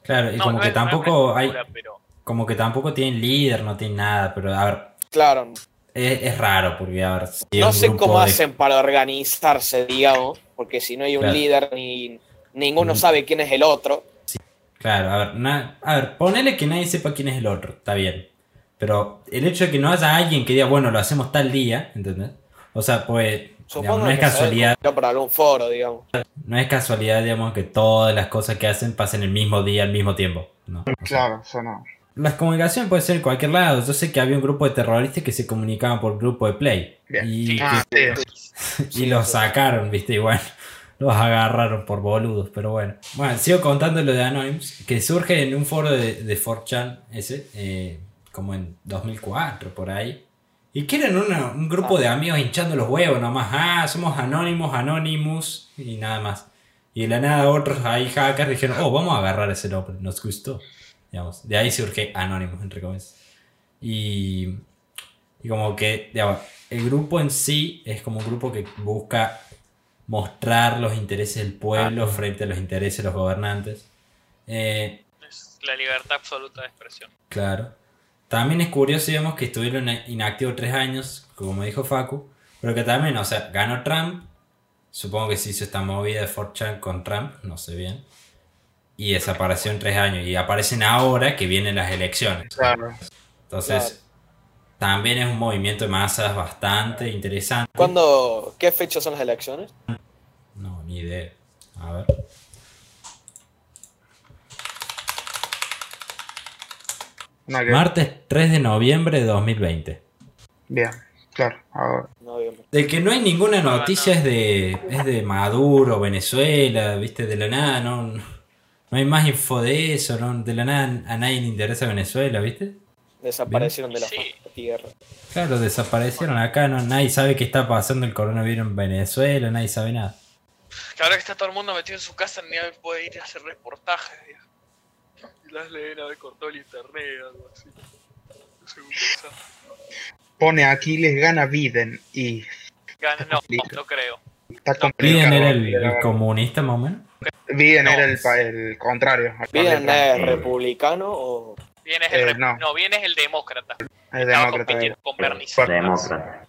Claro, y No, como no que no tampoco hay, pero- como que tampoco tienen líder, no tienen nada, pero a ver, Claro, es, es raro porque a ver, si no sé cómo de- hacen para organizarse, digamos, porque si no hay un Claro. líder, ni ninguno Mm. sabe quién es el otro. Claro, a ver, na- a ver, ponele que nadie sepa quién es el otro, está bien. Pero el hecho de que no haya alguien que diga, bueno, lo hacemos tal día, ¿entendés? O sea, pues, digamos, no es que casualidad, por algún foro, digamos. no es casualidad, digamos, que todas las cosas que hacen pasen el mismo día, al mismo tiempo. ¿no? O sea, Claro, o sea, no. Las comunicaciones pueden ser en cualquier lado. Yo sé que había un grupo de terroristas que se comunicaban por grupo de play. Bien. Y, Sí, Ah, que- sí. y los sacaron, viste, bueno, los agarraron por boludos, pero bueno. Bueno, sigo contando lo de Anonymous, que surge en un foro de, de 4chan ese, eh, como en 2004, por ahí. Y que eran una- un grupo de amigos hinchando los huevos nomás. Ah, somos Anonymous, Anonymous, y nada más. Y de la nada otros ahí hackers dijeron, oh, vamos a agarrar ese nombre, nos gustó. Digamos, de ahí surge Anonymous, entre comillas. Y, y como que, digamos, el grupo en sí es como un grupo que busca mostrar los intereses del pueblo frente a los intereses de los gobernantes. Eh, Es la libertad absoluta de expresión. claro. También es curioso, digamos, que estuvieron inactivos tres años, como dijo Facu, pero que también, o sea, ganó Trump, supongo que se hizo esta movida de 4chan con Trump, no sé bien, y desapareció en tres años, y aparecen ahora que vienen las elecciones. Claro. Entonces, también es un movimiento de masas bastante interesante. ¿Cuándo, ¿Qué fecha son las elecciones? No, ni idea. A ver. Martes 3 de noviembre de 2020. Bien, claro. ahora-. De que no hay ninguna No, noticia no. es de es de Maduro, Venezuela, viste, de la nada, no, no hay más info de eso, no, de la nada a nadie le interesa Venezuela, viste. Desaparecieron de la Sí. tierra. Claro, desaparecieron acá, no, nadie sabe qué está pasando el coronavirus en Venezuela, nadie sabe nada. Que ahora que está todo el mundo metido en su casa, ni nadie puede ir a hacer reportajes. Las leen a ver cortó el internet, algo así. No sé cómo pensar. Pone Aquiles gana Biden y Gana- No, no creo. está No. Biden era el, el comunista más o menos. Biden No. era el, pa- el contrario. ¿Biden es republicano o.? Bien es el Eh, no. no. bien es el demócrata. Estaba demócrata. con Bernie Fuerte. Sanders. Demócrata.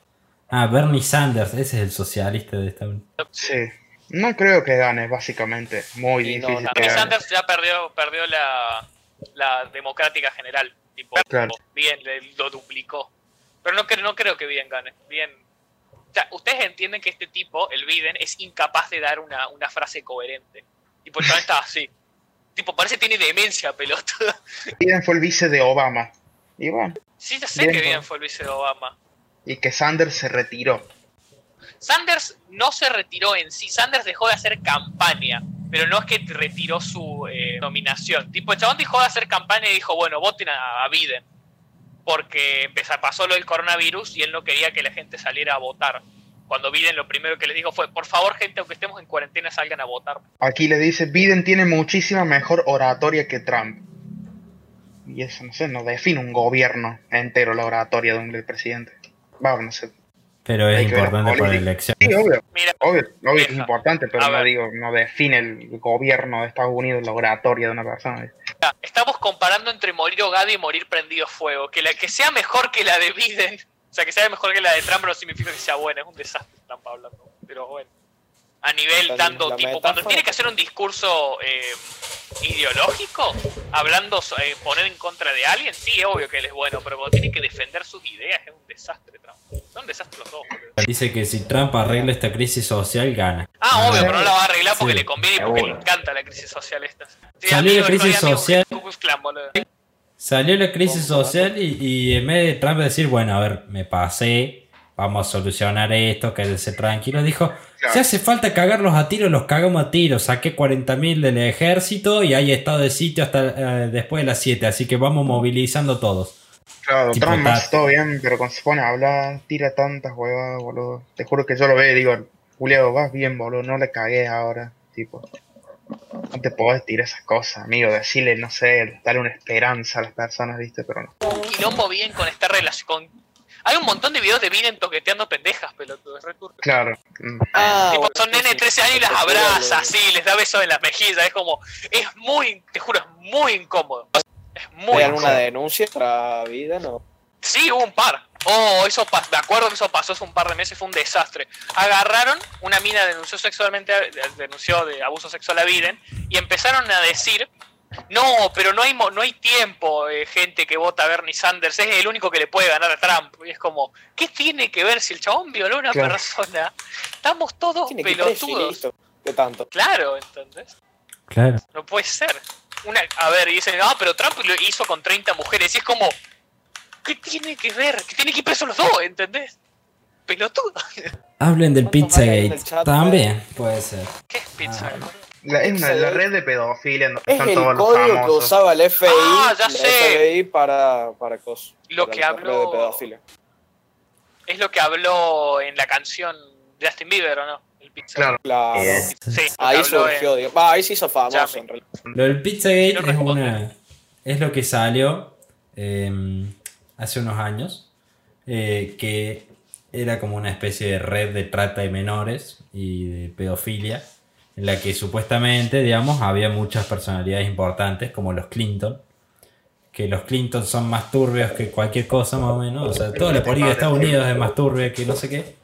Ah, Bernie Sanders, ese es el socialista de Estados Unidos. Sí. No creo que gane, básicamente. Muy Y no, difícil no. que Bernie gane. Sanders ya perdió, perdió la, la democrática general. Tipo, Claro. bien, lo duplicó. Pero no, cre- no creo que bien gane. Bien. O sea, ustedes entienden que este tipo, el Biden, es incapaz de dar una, una frase coherente. Tipo, el está así. Tipo, parece que tiene demencia, pelotudo. Biden fue el vice de Obama. Y bueno, Sí, ya sé que bien fue el vice de Obama. y que Sanders se retiró. Sanders no se retiró en sí, Sanders dejó de hacer campaña, pero no es que retiró su eh, nominación. Tipo, el chabón dejó de hacer campaña y dijo, bueno, voten a, Biden, porque empezó, pasó lo del coronavirus y él no quería que la gente saliera a votar. Cuando Biden lo primero que les dijo fue, por favor gente, aunque estemos en cuarentena, salgan a votar. Aquí le dice, Biden tiene muchísima mejor oratoria que Trump. Y eso, no sé, no define un gobierno entero la oratoria de un presidente. Va, no sé. Pero es importante para la elección. Sí, obvio, Mira, obvio, obvio que es importante, pero no digo, no define el gobierno de Estados Unidos la oratoria de una persona. estamos comparando entre morir ahogado y morir prendido fuego. Que la que sea mejor que la de Biden, o sea, que sea mejor que la de Trump no significa que sea buena, es un desastre Trump hablando. Pero bueno, a nivel La- tanto la tipo, metáfora- cuando tiene que hacer un discurso eh, ideológico, hablando, eh, poner en contra de alguien, sí, es obvio que él es bueno, pero cuando tiene que defender sus ideas es un desastre Trump. Son un desastre los dos. boludo. Dice que si Trump arregla esta crisis social, gana. Ah, obvio, pero no la va a arreglar porque Sí. le conviene y porque le encanta la crisis social esta. Sí, Salió la crisis social. Salió la crisis social y, y en vez de Trump decir, bueno, a ver, me pasé, vamos a solucionar esto, quédense tranquilos, dijo, Claro. si hace falta cagarlos a tiros, los cagamos a tiros, saqué 40.000 del ejército y hay estado de sitio hasta eh, después de las 7, así que vamos movilizando todos. Claro, Tipo Trump todo bien, pero cuando se pone a hablar, tira tantas huevadas, boludo. Te juro que yo lo veo y digo, Julio, vas bien, boludo, no le cagues ahora. Tipo, no te podés tirar esas cosas, amigo. Decirle, no sé, darle una esperanza a las personas, ¿viste? Pero no. un quilombo bien con esta relación. con- Hay un montón de videos de Biden toqueteando pendejas, pelotudo, es. Claro. Ah, Tipo, bueno, son sí, nenes de sí. 13 años y las abraza así, les da besos en las mejillas, es como, es muy, te juro, es muy incómodo. Es muy ¿Hay alguna incómodo. denuncia para vida? No. Sí, hubo un par. Oh, eso pasó, me acuerdo que eso pasó hace un par de meses, fue un desastre. Agarraron, una mina denunció sexualmente, denunció de abuso sexual a Biden, y empezaron a decir, no, pero no hay, mo- no hay tiempo, eh, gente que vota a Bernie Sanders, es el único que le puede ganar a Trump. Y es como, ¿qué tiene que ver si el chabón violó a una Claro. persona? Estamos todos Tiene preso pelotudos. ¿Qué tanto? Claro, ¿entendés? Claro. No puede ser. Una, a ver, y dicen, ah, pero Trump lo hizo con 30 mujeres. Y es como, ¿qué tiene que ver? Que tienen que ir presos los dos, ¿entendés? Pelotudo. Hablen del ¿Cuántos hay en Pizzagate. También puede ser. ¿Qué es pizza? Ah. La, es una, la red de pedofilia en donde Es están el todos los código que usaba el FBI, Ah, ya el sé. FBI para, para cosas. Lo para que habló- de pedofilia. Es lo que habló en la canción de Justin Bieber, ¿o no? El pizza. Claro. Claro. Sí, Ahí en- surgió, ahí se hizo famoso Ya, en realidad. Lo del Pizzagate es una. Es lo que salió eh, hace unos años. eh, que era como una especie de red de trata de menores y de pedofilia. En la que supuestamente, digamos, había muchas personalidades importantes, como los Clinton. Que los Clinton son más turbios que cualquier cosa, más o menos. O sea, toda la política de Estados Unidos es más turbia que no sé qué.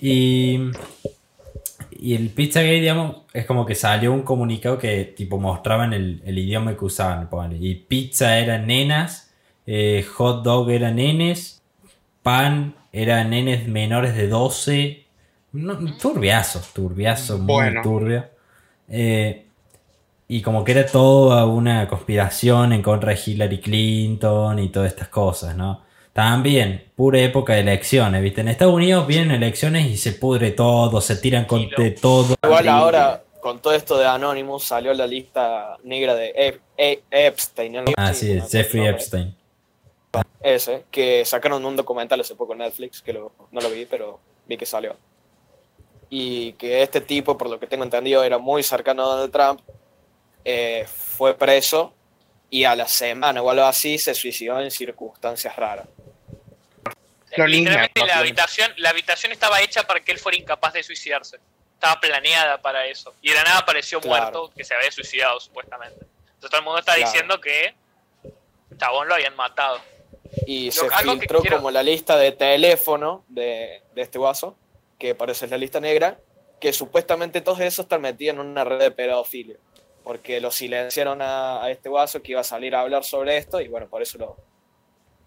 Y y el Pizzagate, digamos, es como que salió un comunicado que tipo mostraban el, el idioma que usaban. Y pizza eran nenas, eh, hot dog eran nenes, pan eran nenes menores de 12. No, turbiazo, turbiazo, muy Bueno. turbio. Eh, y como que era toda una conspiración en contra de Hillary Clinton y todas estas cosas, ¿no? También, pura época de elecciones, ¿viste? En Estados Unidos vienen elecciones y se pudre todo, se tiran con de todo. Igual ahora, con todo esto de Anonymous, salió la lista negra de Ep- E- Epstein. ¿no? Ah, sí, no, Jeffrey no, Epstein. Ese, que sacaron un documental hace poco en Netflix, que lo- no lo vi, pero vi que salió. Y que este tipo, por lo que tengo entendido, era muy cercano a Donald Trump, eh, fue preso y a la semana o algo así se suicidó en circunstancias raras. Lo Literalmente la habitación, la habitación estaba hecha para que él fuera incapaz de suicidarse. Estaba planeada para eso. Y de la nada apareció Claro. muerto que se había suicidado supuestamente. Entonces todo el mundo está Claro. diciendo que Chabón lo habían matado. Y Lo- se filtró quiero- como la lista de teléfono de, de este guaso, que parece la lista negra, que supuestamente todos esos están metidos en una red de pedofilia. Porque lo silenciaron a, a este guaso que iba a salir a hablar sobre esto y bueno, por eso lo,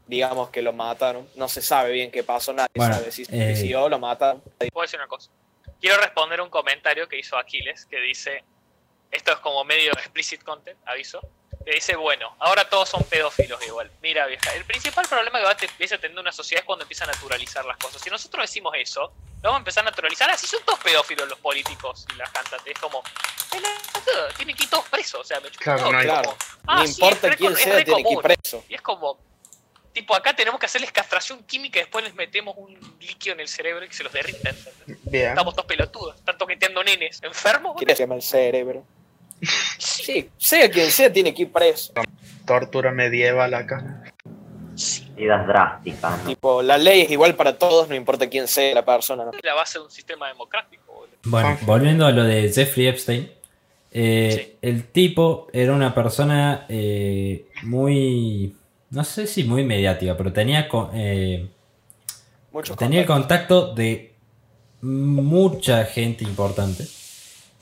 digamos que lo mataron. No se sabe bien qué pasó, nadie Bueno, sabe si eh, si o lo mataron. Puedo decir una cosa. Quiero responder un comentario que hizo Aquiles, que dice, esto es como medio explicit content, aviso, que dice, bueno, ahora todos son pedófilos igual. Mira, vieja, el principal problema que va a te- empieza a tener una sociedad es cuando empieza a naturalizar las cosas. Si nosotros decimos eso, lo vamos a empezar a naturalizar, así son todos pedófilos los políticos y las cantantes. Es como, pelotudo, tienen que ir todos presos, o sea, me Claro, no Claro, como, ah, no sí, importa re- quién es sea, re tiene que ir común. preso. Y es como, tipo, acá tenemos que hacerles castración química y después les metemos un líquido en el cerebro y que se los derrita. ¿entendés? Bien. Estamos todos pelotudos, están toqueteando nenes. ¿Enfermos? Quiere quemar el cerebro. Sí, sea quien sea, tiene que ir preso. Tortura medieval acá. Medidas drásticas, ¿no? Tipo, la ley es igual para todos, no importa quién sea la persona. ¿no? Es la base de un sistema democrático, boludo. Bueno, volviendo a lo de Jeffrey Epstein. eh, Sí. El tipo era una persona eh, muy. No sé si muy mediática, pero tenía, eh, tenía el contacto de mucha gente importante.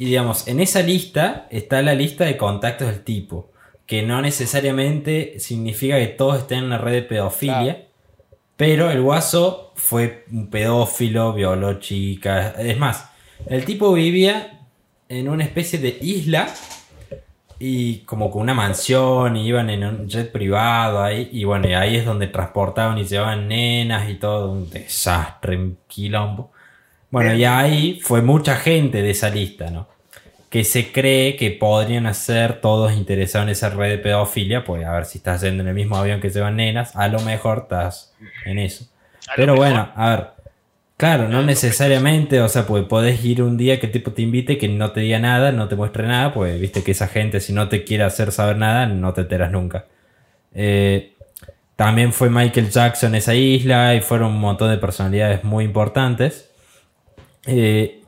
Y digamos, en esa lista está la lista de contactos del tipo. Que no necesariamente significa que todos estén en una red de pedofilia. Claro. Pero el guaso fue un pedófilo, violó chicas. Es más, el tipo vivía en una especie de isla y como con una mansión y iban en un jet privado ahí y bueno, y ahí es donde transportaban y llevaban nenas y todo, un desastre, un quilombo. Bueno, y ahí fue mucha gente de esa lista, ¿no? Que se cree que podrían ser todos interesados en esa red de pedofilia, pues a ver si estás yendo en el mismo avión que llevan nenas, a lo mejor estás en eso. Pero mejor. bueno, a ver. Claro, no necesariamente, o sea, pues podés ir un día que el tipo te invite, que no te diga nada, no te muestre nada, pues viste que esa gente si no te quiere hacer saber nada, no te enteras nunca. Eh, también fue Michael Jackson esa isla y fueron un montón de personalidades muy importantes. Eh,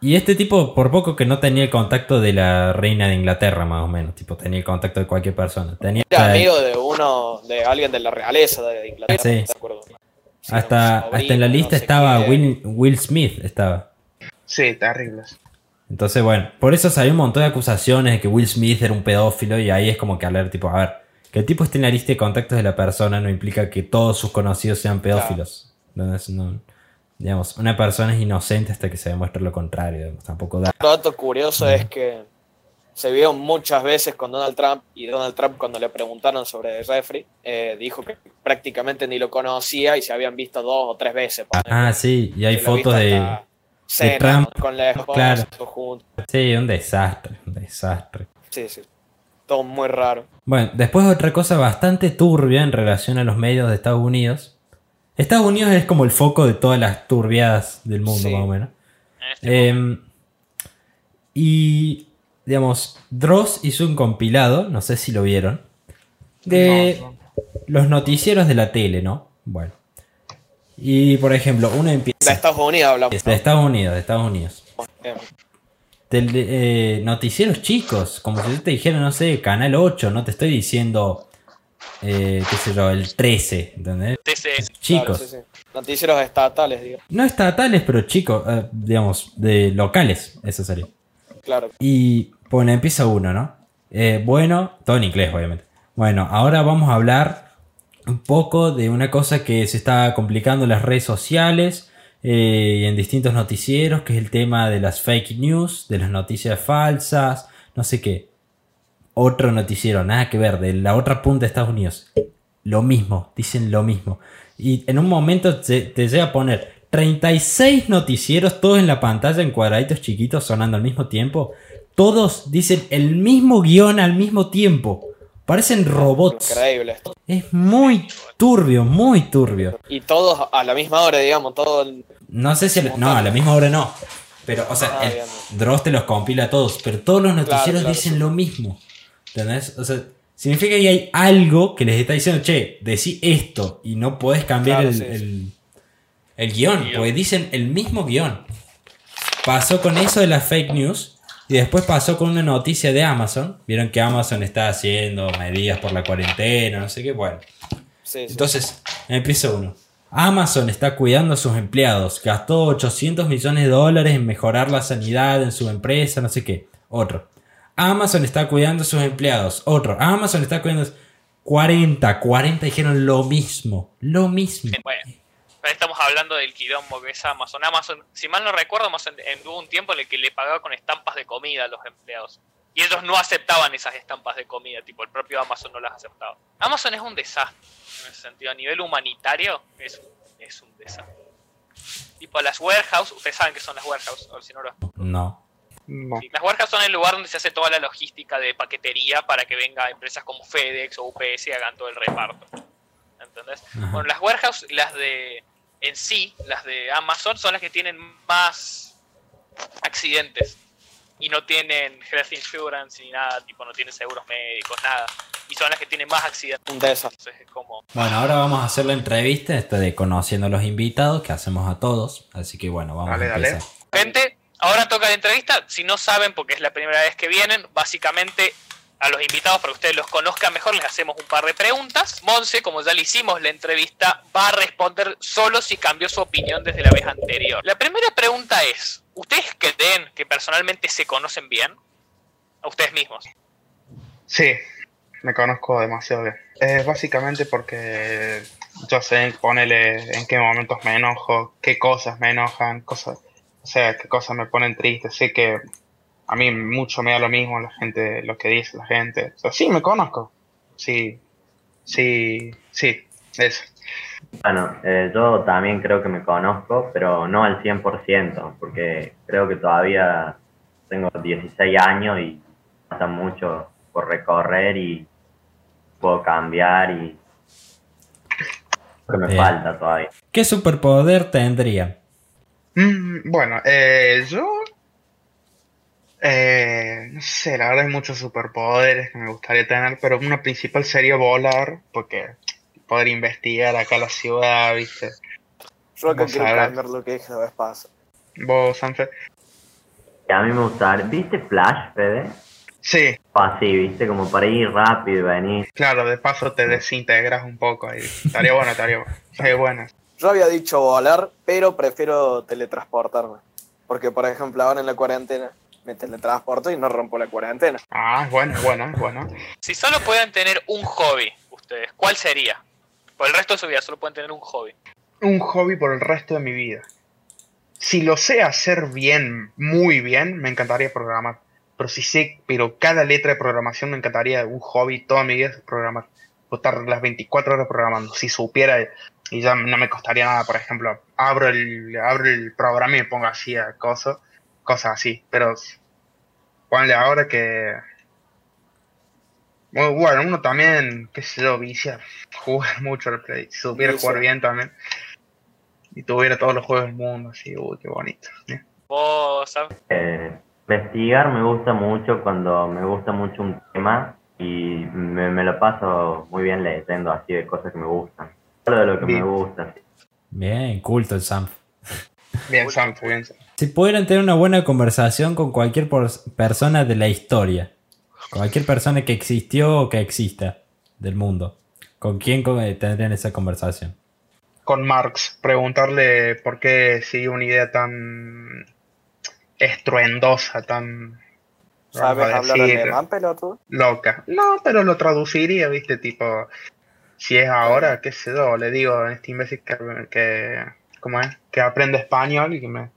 y este tipo, por poco que no tenía el contacto de la reina de Inglaterra, más o menos, tipo, tenía el contacto de cualquier persona. Tenía Era amigo de uno, de alguien de la realeza de Inglaterra. Sí. ¿de acuerdo? Sí, hasta, hasta en la lista no sé estaba qué. Will, Will Smith, estaba. Sí, terribles. Entonces, bueno, por eso salió un montón de acusaciones de que Will Smith era un pedófilo y ahí es como que hablar, tipo, a ver, que el tipo esté en la lista de contactos de la persona no implica que todos sus conocidos sean pedófilos. Entonces, no, digamos, una persona es inocente hasta que se demuestre lo contrario, digamos, tampoco da... Otro dato curioso es que se vio muchas veces con Donald Trump y Donald Trump cuando le preguntaron sobre Jeffrey eh, dijo que prácticamente ni lo conocía y se habían visto dos o tres veces. Ah, sí, y hay fotos de... Trump, con la esposa claro. Sí, un desastre, un desastre. Sí, sí. Todo muy raro. Bueno, después otra cosa bastante turbia en relación a los medios de Estados Unidos. Estados Unidos es como el foco de todas las turbiadas del mundo, Sí. más o menos. En este Eh, y, digamos, Dross hizo un compilado, no sé si lo vieron, de No, no. los noticieros de la tele, ¿no? Bueno. Y, por ejemplo, uno De empieza... Estados Unidos hablamos. De Estados Unidos, de Estados Unidos. Tele- eh, noticieros chicos, como si yo te dijera, no sé, Canal 8, no te estoy diciendo, eh, qué sé yo, el 13, ¿entendés? TCS. Chicos. claro, sí, sí. Noticieros estatales, digo. No estatales, pero chicos, eh, digamos, de locales, eso sería. Claro. Y bueno, empieza uno, ¿no? Eh, bueno, todo en inglés, obviamente. Bueno, ahora vamos a hablar un poco de una cosa que se está complicando en las redes sociales eh, y en distintos noticieros, que es el tema de las fake news, de las noticias falsas, no sé qué. Otro noticiero, nada que ver, de la otra punta de Estados Unidos. Lo mismo, dicen lo mismo. Y en un momento te, te llega a poner 36 noticieros, todos en la pantalla, en cuadraditos chiquitos, sonando al mismo tiempo. Todos dicen el mismo guion al mismo tiempo. Parecen robots. Increíble esto. Es muy turbio, muy turbio. Y todos a la misma hora, digamos, todo el- No sé si... No, a la misma hora no. Pero, o sea, Ah, el. Dross te los compila a todos. Pero todos los noticieros claro, dicen lo mismo. ¿Entendés? O sea, significa que hay algo que les está diciendo, che, decí esto. Y no podés cambiar Claro, el, sí, el, el guion. Guión. Porque dicen el mismo guion. Pasó con eso de las fake news. Y después pasó con una noticia de Amazon. Vieron que Amazon está haciendo medidas por la cuarentena, no sé qué. Bueno. Sí, sí. Entonces, empieza uno. Amazon está cuidando a sus empleados. Gastó 800 millones de dólares en mejorar la sanidad en su empresa, no sé qué. Otro. Amazon está cuidando a sus empleados. Otro. Amazon está cuidando... 40, 40 dijeron lo mismo. Lo mismo. Bueno, pero estamos hablando del quilombo que es Amazon. Amazon, si mal no recuerdo, Amazon en- hubo un tiempo en el que le pagaba con estampas de comida a los empleados. Y ellos no aceptaban esas estampas de comida, tipo el propio Amazon no las aceptaba. Amazon es un desastre, en ese sentido. A nivel humanitario, es, es un desastre. Tipo las warehouse, ustedes saben que son las warehouse, o si no lo No. No. Sí, Las warehouse son el lugar donde se hace toda la logística de paquetería para que venga empresas como FedEx o UPS y hagan todo el reparto. ¿Entendés? Ajá. Bueno, las warehouse, las de en sí, las de Amazon, son las que tienen más accidentes y no tienen health insurance ni nada, tipo no tienen seguros médicos, nada. Y son las que tienen más accidentes. Entonces es como... Bueno, ahora vamos a hacer la entrevista esta de conociendo a los invitados que hacemos a todos. Así que bueno, vamos Dale, a dale. empezar. Gente, ahora toca la entrevista. Si no saben, porque es la primera vez que vienen, básicamente a los invitados, para que ustedes los conozcan mejor, les hacemos un par de preguntas. Monse, como ya le hicimos la entrevista, va a responder solo si cambió su opinión desde la vez anterior. La primera pregunta es, ¿ustedes creen que personalmente se conocen bien? A ustedes mismos. Sí, me conozco demasiado bien. Es básicamente porque yo sé ponerle en qué momentos me enojo, qué cosas me enojan, cosas, o sea, qué cosas me ponen triste. Sé que a mí mucho me da lo mismo la gente, lo que dice la gente. O sea, sí, me conozco. Sí, sí, sí, eso. Bueno, eh, yo también creo que me conozco, pero no al 100%, porque creo que todavía tengo 16 años y falta mucho por recorrer y puedo cambiar y que me Bien. falta todavía. ¿Qué superpoder tendría? Mm, bueno, eh, yo. Eh, no sé, la verdad hay muchos superpoderes que me gustaría tener, pero una principal sería volar, porque poder investigar acá la ciudad, ¿viste? Yo acá quiero cambiar lo que dije la vez pasada. Vos, Sanfe. Y a mí me gustaría, ¿viste Flash, Fede? Sí, Así, ¿viste? Como para ir rápido y venir. claro, de paso te desintegras un poco ahí. Estaría bueno, estaría bueno. Sí, bueno. Yo había dicho volar, pero prefiero teletransportarme. Porque, por ejemplo, ahora en la cuarentena me teletransporto y no rompo la cuarentena. Ah, es bueno, es bueno, es bueno. Si solo pueden tener un hobby, ustedes, ¿cuál sería? Por el resto de su vida solo pueden tener un hobby. Un hobby por el resto de mi vida. Si lo sé hacer bien, muy bien, me encantaría programar. Pero si sé, pero cada letra de programación me encantaría un hobby toda mi vida es programar. Puedo estar las 24 horas programando. Si supiera, y ya no me costaría nada, por ejemplo, abro el, abro el programa y me pongo así a cosas, cosas así. Pero ponle ahora que. Bueno, bueno, uno también, qué sé yo, vicia jugar mucho al Play. Si supiera Vicia. jugar bien también. Y tuviera todos los juegos del mundo, así, uy, qué bonito. ¿sí? Vos, Sam? Eh, investigar me gusta mucho cuando me gusta mucho un tema y me, me lo paso muy bien leyendo así de cosas que me gustan. De lo que me Bien. gusta. sí. Bien, culto el Sam. Bien, Santo, bien. Si pudieran tener una buena conversación con cualquier persona de la historia, cualquier persona que existió o que exista del mundo, ¿con quién eh, tendrían esa conversación? Con Marx, preguntarle por qué sigue una idea tan estruendosa, tan ¿Sabes hablar decir, alemán, pelotudo? loca. No, pero lo traduciría, viste, tipo, si es ahora, qué sé yo, le digo a este imbécil que, que ¿cómo es? Que aprende español y que me...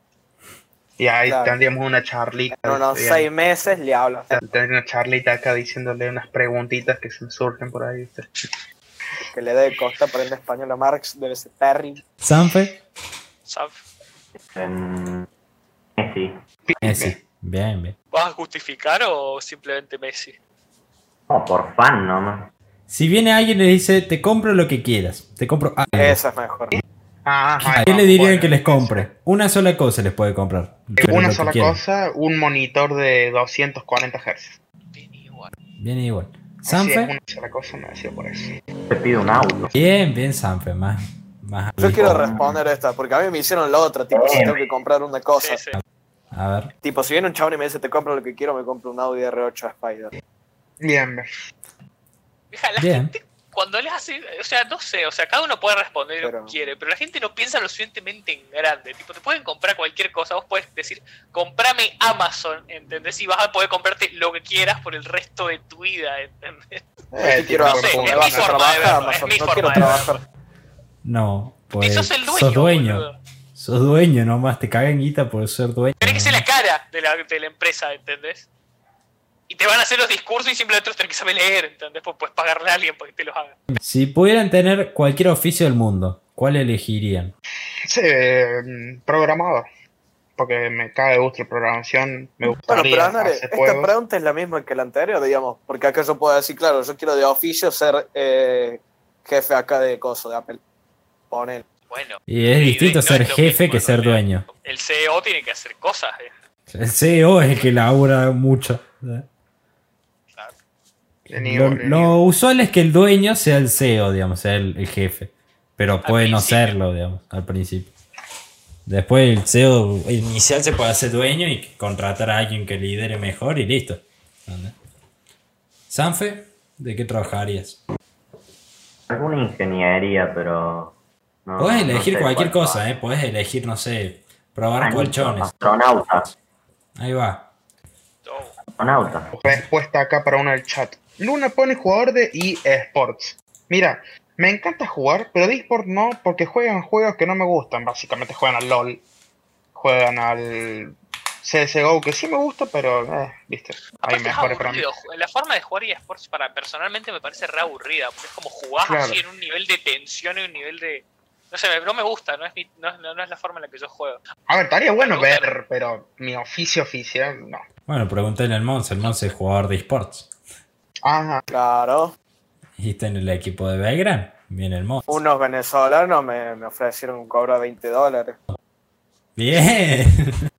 Y ahí Claro. tendríamos una charlita. En unos seis meses le hablas. Tendría una charlita acá diciéndole unas preguntitas que se me surgen por ahí, viste. Que le dé costa aprender español a Marx, debe ser terrible. ¿Sanfe? En Messi. Messi. Bien, bien. ¿Vas a justificar o simplemente Messi? No, por fan nomás. Si viene alguien y le dice, te compro lo que quieras, te compro algo. Eso es mejor. Ah, ¿A ahí qué le dirían bueno, que les compre? Una sola cosa les puede comprar. Una sola cosa, un monitor de 240 Hz. Bien, igual. Bien igual. ¿Sanfe? una sola cosa me decía por eso. Te pido un auto. Bien, bien, Sanfe. Más, más Yo quiero responder esta, porque a mí me hicieron la otra, tipo, si tengo que comprar una cosa. Sí, sí. A ver. Tipo, si viene un chabón y me dice, te compro lo que quiero, me compro un Audi R8 Spider. Bien, Hija, la Bien. gente cuando le hace, o sea, no sé, o sea, cada uno puede responder lo Pero- que quiere, pero la gente no piensa lo suficientemente en grande. Tipo, te pueden comprar cualquier cosa, vos puedes decir, comprame Amazon, ¿entendés? Y vas a poder comprarte lo que quieras por el resto de tu vida, ¿entendés? ¿Qué quiero no forma de trabajar, verlo, Amazon? es mi No forma quiero de trabajar. No, Y pues sos el dueño. sos dueño. boludo. Sos dueño nomás, te cagan guita por ser dueño. Tenés que ser la cara de la, de la empresa, ¿entendés? Te van a hacer los discursos y simplemente los tenés que saber leer, ¿entendés? Pues puedes pagarle a alguien para que te los haga. Si pudieran tener cualquier oficio del mundo, ¿cuál elegirían? Sí, eh, programador. Porque me cae de gusto la programación. Me Bueno, gustaría pero André, hacer esta juegos. pregunta es la misma que la anterior, digamos, porque acá yo puedo decir, claro, yo quiero de oficio ser eh, jefe acá de coso, de Apple. Poner. Bueno. Y es y distinto no ser es lo jefe mismo, que ser dueño. El CEO tiene que hacer cosas. eh. El CEO es el que labura mucho. ¿eh? Lo, usual es que el dueño sea el CEO, digamos, sea el, el jefe. Pero puede no principio. serlo, digamos, al principio. Después el CEO inicial se puede hacer dueño y contratar a alguien que lidere mejor y listo. ¿Entendés? Sanfe, ¿de qué trabajarías? Alguna ingeniería, pero. No, Podés no elegir sé cualquier cuál cosa, ¿eh? Podés elegir, no sé, probar colchones. Astronauta. Ahí va. Astronauta. Respuesta acá para uno del chat. Luna pone jugador de eSports. Mira, me encanta jugar, pero de eSports no, porque juegan juegos que no me gustan. Básicamente juegan al LOL, juegan al CSGO, que sí me gusta, pero, eh, viste, hay mejores para mí. La forma de jugar eSports para personalmente me parece re aburrida, porque es como jugar Claro. así en un nivel de tensión y un nivel de... No sé, me- no me gusta, no es, mi- no, no- no es la forma en la que yo juego. A ver, estaría bueno ver, pero mi oficio oficial, no. Bueno, pregúntale al Mons. El Mons es jugador de esports. Ajá, Claro, Y está en el equipo de Belgrano. Viene el Mons. unos venezolanos me, me ofrecieron un cobro de 20 dólares. Bien.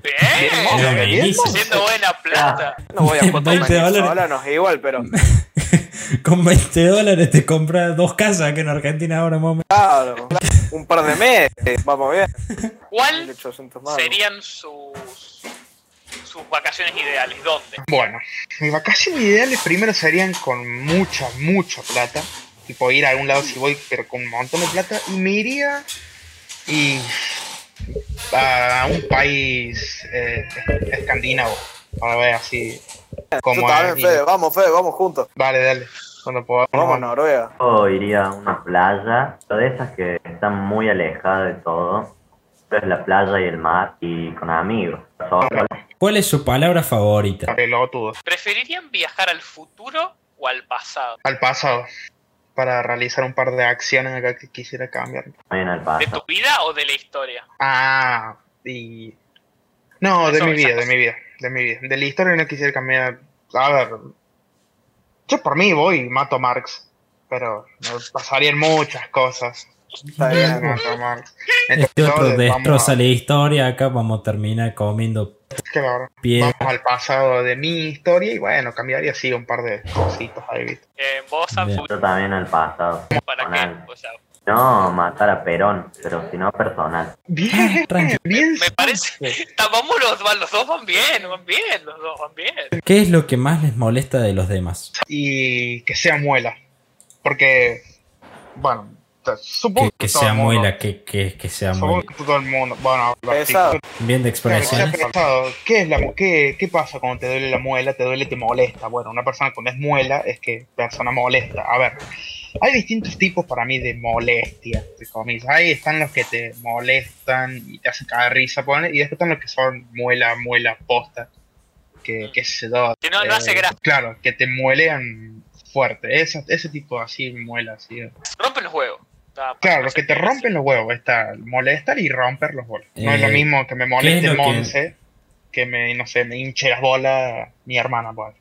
Bien, buenísimo. haciendo buena plata. No voy a con 20 dólares. venezolanos igual, pero Con 20 dólares te compras dos casas aquí en Argentina ahora, mami. claro, un par de meses, vamos bien. ¿Cuál 1800 más. serían sus, sus vacaciones ideales? ¿Dónde? bueno. Mis vacaciones ideales primero serían con mucha, mucha plata. Tipo ir a algún lado si voy, pero con un montón de plata. Y me iría y a un país eh, escandinavo. Para ver así como también. Fede, vamos, Fede, vamos juntos. Dale, dale. Cuando podamos. Vamos a Noruega. Yo iría a una playa, pero de esas que están muy alejadas de todo. Es la playa y el mar y con amigos. Solo. ¿Cuál es su palabra favorita? Pelotudo. ¿Preferirían viajar al futuro o al pasado? Al pasado. Para realizar un par de acciones acá que quisiera cambiar. ¿De tu vida o de la historia? Ah, y. No, de mi vida, de mi vida, de mi vida. De la historia no quisiera cambiar. A ver. Yo por mí voy y mato a Marx. Pero pasarían muchas cosas. Está bien. Marx. Este otro destroza vamos, a, la historia. Acá vamos a terminar comiendo claro, vamos al pasado de mi historia y bueno, cambiaría así un par de cositas ahí, ¿viste? Eh, ¿Vos, Bien. Sanfu, Yo también al pasado. para qué? O sea, No matar a Perón, pero si no personal. Bien, tranqui. bien. me parece... Vamos los, los dos van bien, van bien, los dos van bien. ¿Qué es lo que más les molesta de los demás? Y que sea muela. Porque, bueno, supongo Que, que todo sea el mundo- muela, que, que, que sea Supongo muela. que todo el mundo. Bueno, Bien de que pesado. ¿Qué, es la, qué, ¿Qué pasa cuando te duele la muela? Te duele, te molesta. Bueno, una persona cuando es muela es que persona molesta. A ver, hay distintos tipos para mí de molestia, entre comillas. Ahí están los que te molestan y te hacen caer risa, pone, y después están los que son muela, muela, posta. Que, que se da. Que no, no hace gracia. Claro, que te muelean fuerte. Ese, ese tipo así, muela, así. Rompen los huevos. Claro, los que te rompen los huevos, está molestar y romper los huevos. No es lo Eh, mismo que me es moleste lo que- Monse que me, no sé, me hinche las bolas mi hermana, pues.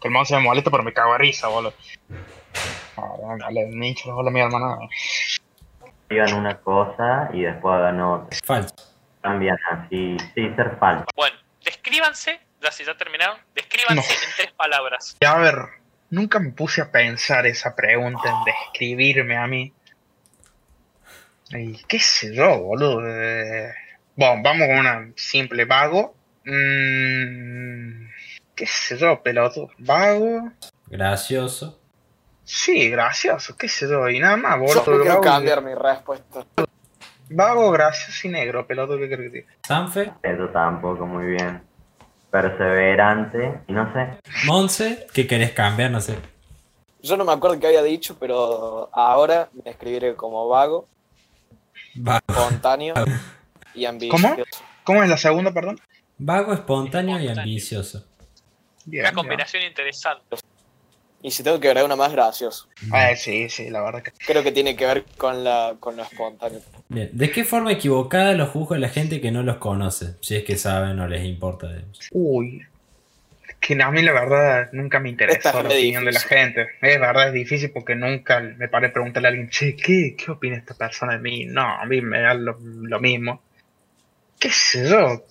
Que el Monse me molesta pero me cago de risa, boludo. No, dale, me hinche las bolas mi hermana. Digan una cosa y después hagan otra. Falso. Cambian así. Sí, ser falso. Bueno, descríbanse, ya si ya terminaron, descríbanse en tres palabras. Y a ver, nunca me puse a pensar esa pregunta en describirme a mí. Y qué sé yo, boludo. Eh, Bueno, vamos con una simple vago. Mm, qué sé yo, pelotudo. Vago. Gracioso. Sí, gracioso, qué sé yo, y nada más, Yo boludo. quiero Vago, cambiar mi respuesta. vago, gracioso y negro, pelotudo, ¿qué crees que diga? Sanfe, Eso tampoco muy bien. Perseverante, y no sé. Monse, ¿qué querés cambiar? No sé. Yo no me acuerdo qué había dicho, pero ahora me escribiré como vago, Vago, espontáneo y ambicioso. ¿Cómo? ¿Cómo es la segunda, perdón? vago, espontáneo y ambicioso. Bien, Una bien. combinación interesante. Y si tengo que agregar una más graciosa, Eh, sí, sí, la verdad que. creo que tiene que ver con, la, con lo espontáneo. Bien, ¿de qué forma equivocada los juzga la gente que no los conoce? Si es que saben o les importa. de ellos. Uy. Que a mí la verdad nunca me interesó es la opinión de la gente. Es verdad, es difícil porque nunca me paré a preguntarle a alguien, che, ¿qué, qué opina esta persona de mí? No, a mí me da lo, lo mismo. ¿Qué sé yo?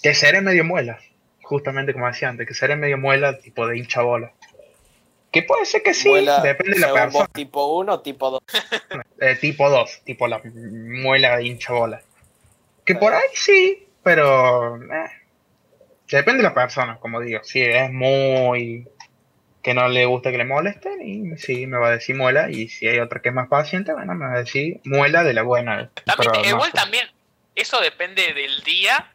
Que seré medio muela. Justamente como decía antes, que seré medio muela tipo de hincha bola. Que puede ser que sí, Muela, depende de la persona. vos, tipo 1 o tipo 2. Eh, tipo 2, tipo la muela de hincha bola. Que por ahí sí, pero eh, depende de la persona, como digo. Si es muy que no le gusta que le molesten, y sí, me va a decir muela. Y si hay otra que es más paciente, bueno, me va a decir muela de la buena. También, pero no igual sé. también, eso depende del día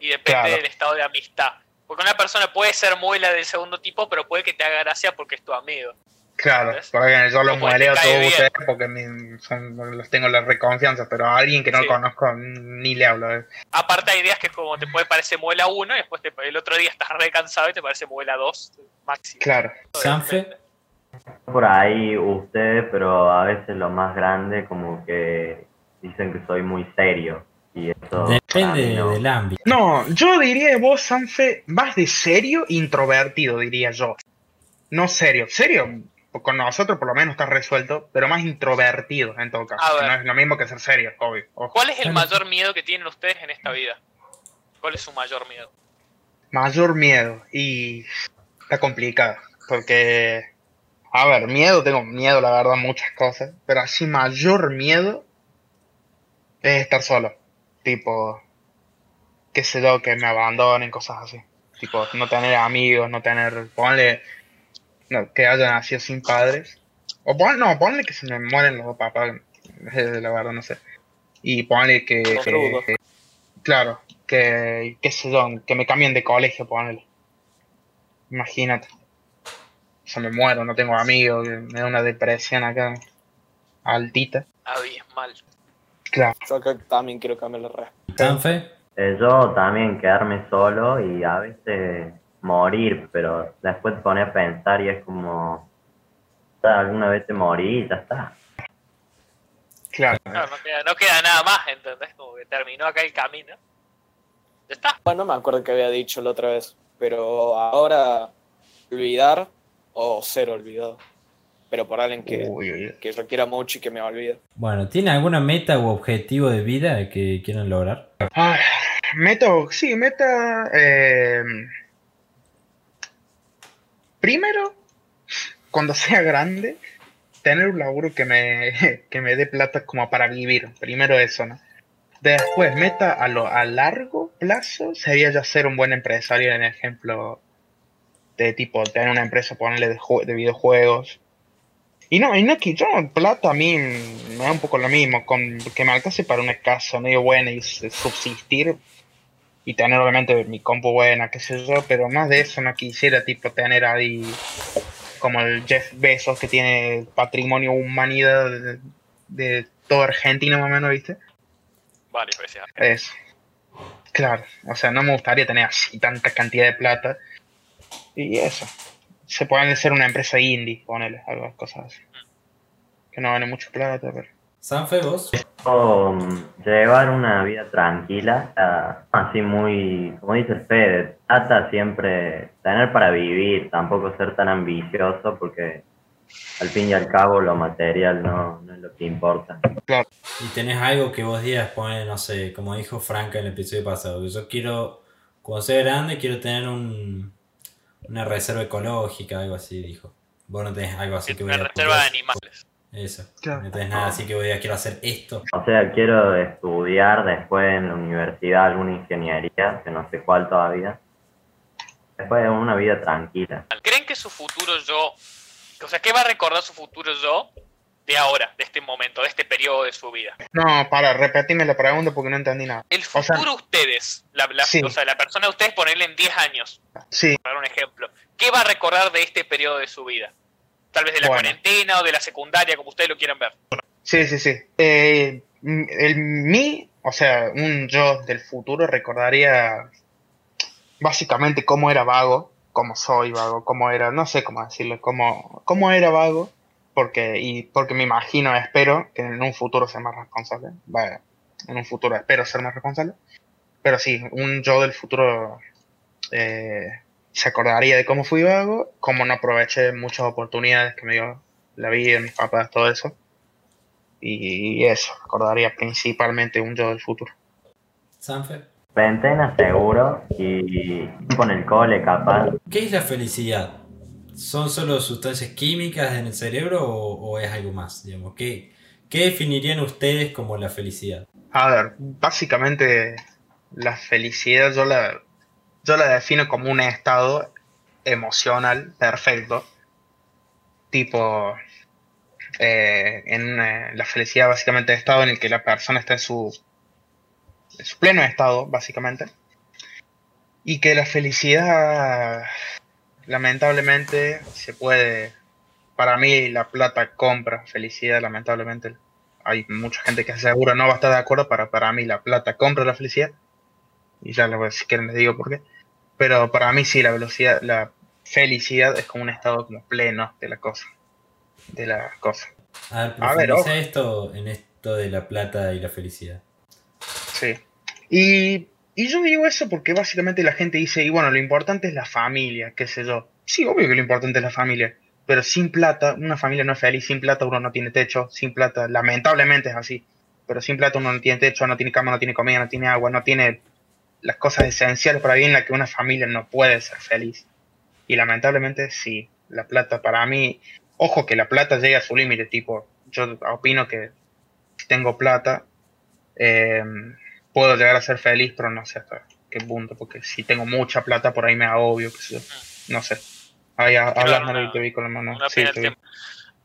y depende Claro. del estado de amistad. Porque una persona puede ser muela del segundo tipo, pero puede que te haga gracia porque es tu amigo. Claro, porque yo los mueleo a todos ustedes porque me- son- los tengo la reconfianza, pero a alguien que no Sí. conozco ni le hablo. eh. Aparte hay días que como te puede parecer muela 1 y después te- el otro día estás re cansado y te parece muela 2 máximo. Claro. Sanfe, Por ahí ustedes, pero a veces lo más grande como que dicen que soy muy serio. Y eso depende mí no. del ámbito. No, yo diría vos, Sanfe, más de serio, introvertido, diría yo. No serio. Serio, con nosotros por lo menos está resuelto, pero más introvertido en todo caso. No es lo mismo que ser serio, obvio. ojo. ¿Cuál es el mayor miedo que tienen ustedes en esta vida? ¿Cuál es su mayor miedo? Mayor miedo. Y está complicado. Porque, a ver, miedo, tengo miedo, la verdad, muchas cosas. Pero así, mayor miedo es estar solo. Tipo, qué sé yo, que me abandonen, cosas así. Tipo, no tener amigos, no tener, ponle, no, que haya nacido sin padres. O pon, no, ponle que se me mueren los dos papás, eh, la verdad, no sé. Y ponle que, claro, que, qué sé yo, que me cambien de colegio, ponle. Imagínate. Se me muero, no tengo amigos, me da una depresión acá, altita. Abismal. Claro. Yo creo que también quiero cambiar la respuesta. Eh, yo también quedarme solo y a veces morir, pero después te pones a pensar y es como, "Ya, alguna vez te morí y ya está. Claro. No, queda, no queda nada más, ¿entendés? Como que terminó acá el camino. Ya está. Bueno, no me acuerdo que había dicho la otra vez, pero ahora olvidar o ser olvidado. Pero por alguien que, Uy, uy, uy. que yo quiera mucho y que me olvide. bueno, ¿tiene alguna meta u objetivo de vida que quieran lograr? Ay, meta, sí, meta. eh, primero, cuando sea grande, tener un laburo que me, que me dé plata como para vivir. Primero eso, ¿no? Después, meta a, lo, a largo plazo sería ya ser un buen empresario, en ejemplo, de tipo tener una empresa, ponerle de, de videojuegos. Y no, y no que yo, plata a mí me da un poco lo mismo, con que me alcance para una casa medio buena y subsistir y tener obviamente mi compu buena, qué sé yo, pero más de eso no quisiera tipo tener ahí como el Jeff Bezos que tiene patrimonio humanidad de, de toda Argentina más o menos, ¿viste? Vale. Eso. Claro, o sea, no me gustaría tener así tanta cantidad de plata. Y eso. Se pueden hacer una empresa indie, ponele, algo, cosas así. Que no gane mucho plata, pero. Sanfe, vos. O, mm, llevar una vida tranquila, ah, así muy, como dice el Fede, trata siempre tener para vivir, tampoco ser tan ambicioso porque al fin y al cabo lo material no, no es lo que importa. Y tenés algo que vos digas, pone, no sé, como dijo Franca en el episodio pasado, que yo quiero, cuando sea grande, quiero tener un, una reserva ecológica, algo así, dijo. Vos no tenés algo así que Una voy a reserva de animales. Eso. Claro. No tenés nada así que voy a quiero hacer esto. O sea, quiero estudiar después en la universidad alguna ingeniería, que no sé cuál todavía. Después una vida tranquila. ¿Creen que su futuro yo O sea, ¿qué va a recordar su futuro yo de ahora, de este momento, de este periodo de su vida? No, para, repetirme la pregunta porque no entendí nada. El O sea, futuro ustedes, la, la- Sí. o sea, la persona de ustedes ponerle en 10 años, sí, para un ejemplo, ¿qué va a recordar de este periodo de su vida? Tal vez de la Bueno. cuarentena o de la secundaria, como ustedes lo quieran ver. sí, sí, sí. Eh, el mí, o sea, un yo del futuro recordaría básicamente cómo era vago, cómo soy vago, cómo era, no sé cómo decirlo, cómo, cómo era vago, porque, y porque me imagino, espero que en un futuro sea más responsable. Vaya, en un futuro espero ser más responsable. Pero sí, un yo del futuro eh, se acordaría de cómo fui vago, cómo no aproveché muchas oportunidades que me dio la vida, mis papás, todo eso. Y eso, recordaría principalmente un yo del futuro. Sanfer, Ventena seguro y con el cole capaz. ¿qué es la felicidad? ¿Son solo sustancias químicas en el cerebro o, o es algo más? Digamos, ¿qué, ¿Qué definirían ustedes como la felicidad? A ver, básicamente la felicidad yo la, yo la defino como un estado emocional perfecto. Tipo, eh, en eh, la felicidad básicamente es estado en el que la persona está en su, en su pleno estado, básicamente. Y que la felicidad, lamentablemente, se puede... Para mí la plata compra felicidad, lamentablemente hay mucha gente que seguro no va a estar de acuerdo, pero para mí la plata compra la felicidad. Y ya si quieren les digo por qué. Pero para mí sí, la velocidad, la felicidad es como un estado como pleno de la cosa. De la cosa. A ver, A ver, esto en esto de la plata y la felicidad. Sí. Y, y yo digo eso porque básicamente la gente dice, y bueno, lo importante es la familia, qué sé yo. Sí, obvio que lo importante es la familia. Pero sin plata, una familia no es feliz. Sin plata uno no tiene techo. Sin plata, lamentablemente es así. Pero sin plata uno no tiene techo, no tiene cama, no tiene comida, no tiene agua, no tiene las cosas esenciales para vivir en las que una familia no puede ser feliz. Y lamentablemente sí, la plata para mí, ojo que la plata llega a su límite, tipo, yo opino que si tengo plata, eh, puedo llegar a ser feliz, pero no sé hasta qué punto, porque si tengo mucha plata por ahí me agobio, sé yo, no sé. Ahí ha- hablas, una- Mario, y te vi con la mano. Sí.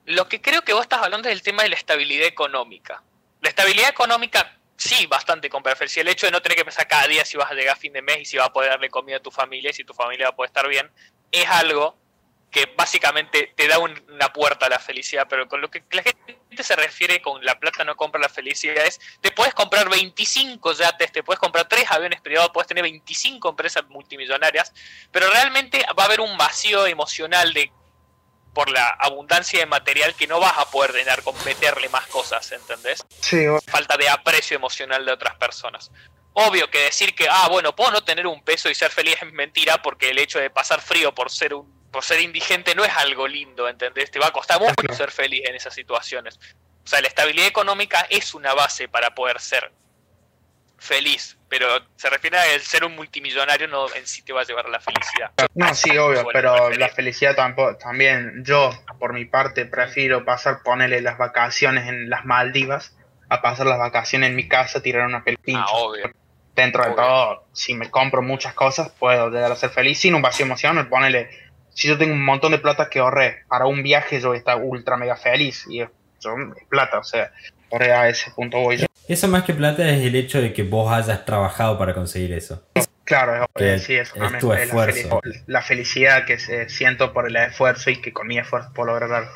Lo que creo que vos estás hablando es el tema de la estabilidad económica. La estabilidad económica, sí, bastante felicidad. El hecho de no tener que pensar cada día si vas a llegar a fin de mes y si vas a poder darle comida a tu familia y si tu familia va a poder estar bien, es algo que básicamente te da un- una puerta a la felicidad. Pero con lo que la gente se refiere con la plata no compra la felicidad es, te puedes comprar 25 yates, te puedes comprar 3 aviones privados, puedes tener 25 empresas multimillonarias, pero realmente va a haber un vacío emocional de por la abundancia de material que no vas a poder llenar con meterle más cosas, ¿entendés? Sí, Falta de aprecio emocional de otras personas. Obvio que decir que, ah, bueno, puedo no tener un peso y ser feliz es mentira porque el hecho de pasar frío por ser un por ser indigente no es algo lindo, ¿entendés? Te va a costar mucho ser feliz en esas situaciones. O sea, la estabilidad económica es una base para poder ser feliz, pero se refiere a el ser un multimillonario no en sí te va a llevar a la felicidad. No, sí, obvio, pero la felicidad tampoco, también yo, por mi parte, prefiero pasar, ponerle las vacaciones en las Maldivas a pasar las vacaciones en mi casa, tirar una pelpincha. Ah, obvio. Dentro de todo, si me compro muchas cosas, puedo llegar a ser feliz sin un vacío emocional. Ponele, si yo tengo un montón de plata que ahorré para un viaje, yo voy a estar ultra mega feliz y es, yo- es plata, o sea, por a ese punto voy yo. Eso más que plata es el hecho de que vos hayas trabajado para conseguir eso. Claro, Que es, sí, es tu es la, esfuerzo. fel- la felicidad que siento por el esfuerzo y que con mi esfuerzo puedo lograr algo.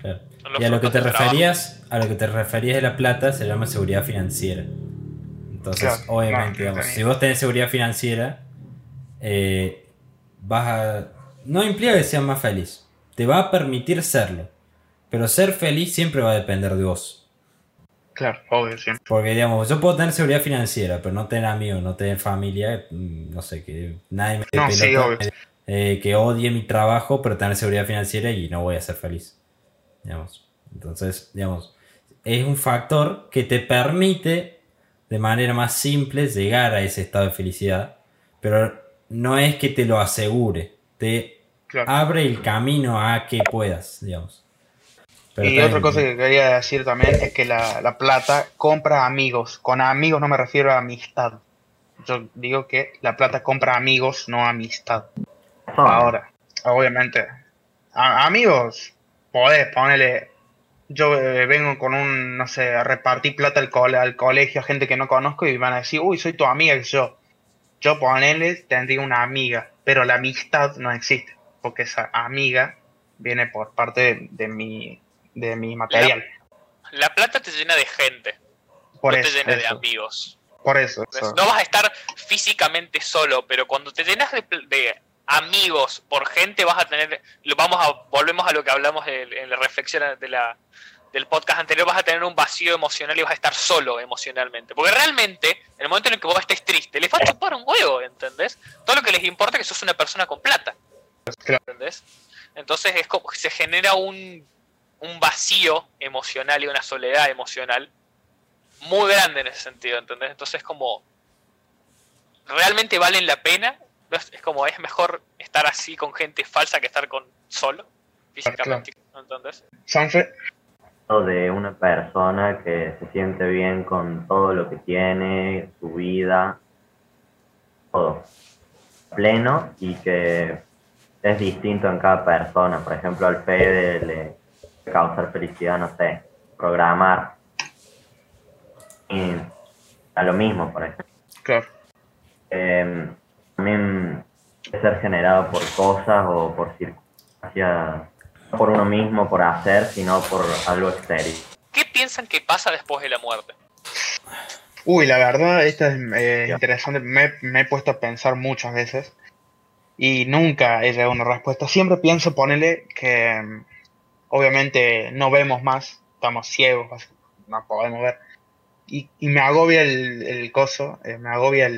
Claro. Son los Y a lo que te referías, a lo que te referías de la plata se llama seguridad financiera. Entonces, Claro, obviamente, no, digamos, si vos tenés seguridad financiera, eh, vas a. No implica que seas más feliz. Te va a permitir serlo. Pero ser feliz siempre va a depender de vos. Claro, obvio, siempre. Porque, digamos, yo puedo tener seguridad financiera, pero no tener amigos, no tener familia, mm, no sé, que nadie me No, sí, pelota, obvio. eh, que odie mi trabajo, pero tener seguridad financiera y no voy a ser feliz. Digamos. Entonces, digamos, es un factor que te permite de manera más simple llegar a ese estado de felicidad, pero no es que te lo asegure, te Claro. abre el camino a que puedas, digamos. Pero y otra cosa que quería decir también es que la, la plata compra amigos. Con amigos no me refiero a amistad. Yo digo que la plata compra amigos, no amistad. Son. Ahora, obviamente, a- amigos, podés ponerle. Yo eh, vengo con un, no sé, a repartir plata al, cole- al colegio a gente que no conozco y van a decir, uy, soy tu amiga, que yo. Yo ponerle, tendría una amiga, pero la amistad no existe, porque esa amiga viene por parte de, de mi, de mi material. La plata te llena de gente, Por no eso, te llena de amigos. por eso. No vas a estar físicamente solo, pero cuando te llenas de, de amigos por gente vas a tener, lo vamos a, volvemos a lo que hablamos en, en la reflexión de la, del podcast anterior, vas a tener un vacío emocional y vas a estar solo emocionalmente. Porque realmente, en el momento en el que vos estés triste, les va a chupar un huevo, ¿entendés? Todo lo que les importa es que sos una persona con plata. Claro. ¿Entendés? Entonces es como se genera un, un vacío emocional y una soledad emocional muy grande en ese sentido, ¿entendés? Entonces como realmente valen la pena, ¿no? es es como es mejor estar así con gente falsa que estar con solo físicamente, ¿entendés? Sanfe, de una persona que se siente bien con todo lo que tiene, su vida, todo pleno y que es distinto en cada persona. Por ejemplo, al Fede le causar felicidad, no sé, programar. Y a lo mismo, por ejemplo. claro. Eh, también puede ser generado por cosas o por circunstancias, no por uno mismo, por hacer, sino por algo exterior. ¿Qué piensan que pasa después de la muerte? Uy, la verdad, esta es eh, interesante. Me, me he puesto a pensar muchas veces y nunca he llegado a una respuesta. Siempre pienso ponerle que obviamente no vemos más, estamos ciegos, no podemos ver. Y, me agobia el, el coso, eh, me agobia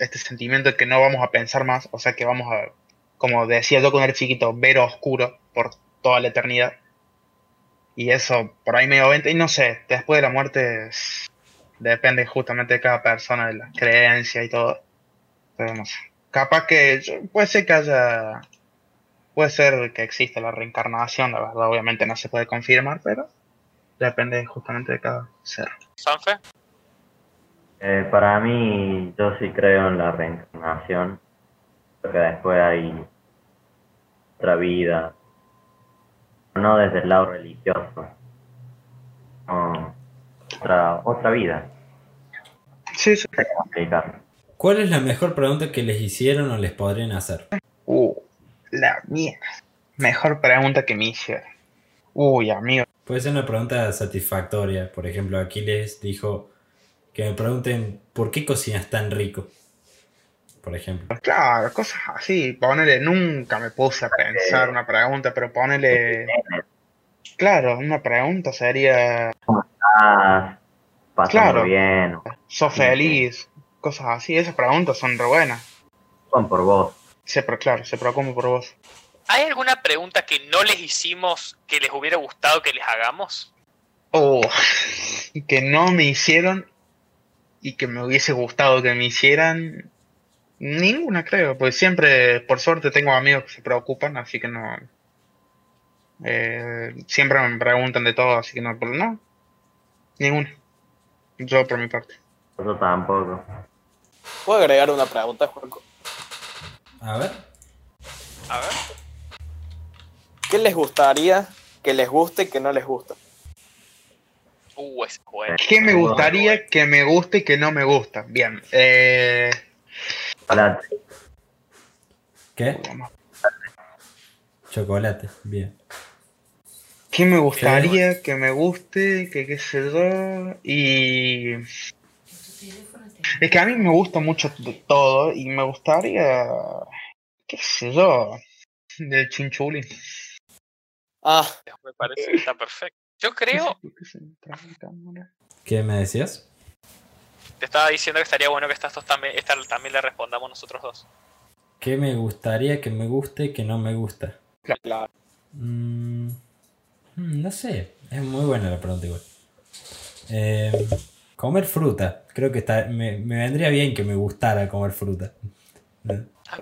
este sentimiento de que no vamos a pensar más, o sea que vamos a, como decía yo cuando era chiquito, ver oscuro por toda la eternidad. Y eso por ahí medio vente, y no sé, después de la muerte depende justamente de cada persona, de las creencias y todo. Pero. Capaz que puede ser que haya. Puede ser que exista la reencarnación, la verdad, obviamente no se puede confirmar, pero depende justamente de cada ser. ¿Sanfe? Eh, para mí, yo sí creo en la reencarnación, porque después hay otra vida, no desde el lado religioso, no, otra, otra vida, Sí, sí. ¿Cuál es la mejor pregunta que les hicieron o les podrían hacer? La mierda. Mejor pregunta que me hicieron. Uy, amigo. Puede ser una pregunta satisfactoria. Por ejemplo, Aquiles dijo que me pregunten ¿por qué cocinas tan rico? Por ejemplo. Claro, cosas así. Ponele, nunca me puse a pensar una pregunta, pero ponele. Claro, una pregunta sería. Ah, pasando Claro. bien, ¿Sos feliz? Cosas así. Esas preguntas son re buenas. van por vos. Se, pre- claro, se preocupa por vos. ¿Hay alguna pregunta que no les hicimos que les hubiera gustado que les hagamos? Oh, que no me hicieron y que me hubiese gustado que me hicieran. Ninguna, creo, porque siempre, por suerte, tengo amigos que se preocupan, así que no. eh, siempre me preguntan de todo, así que no, pero no. Ninguna. Yo por mi parte. Yo tampoco. ¿Puedo agregar una pregunta, Juanco? A ver. A ver. ¿Qué les gustaría que les guste y que no les gusta? Uh, es bueno. ¿Qué me gustaría que me guste y que no me gusta? Bien. Eh, Hola, ¿Qué? Chocolate. Bien. ¿Qué me gustaría que me guste? Que qué sé yo. Y. Es que a mí me gusta mucho de todo y me gustaría. qué sé yo. Del chinchulín. Ah, Me parece que está perfecto. Yo creo, ¿Qué me decías? te estaba diciendo que estaría bueno que estas dos también, esta también le respondamos nosotros dos. ¿Qué me gustaría que me guste y que no me gusta? claro. Mm, mm, no sé. Es muy buena la pregunta igual. Eh, comer fruta. Creo que está, me, me vendría bien que me gustara comer fruta.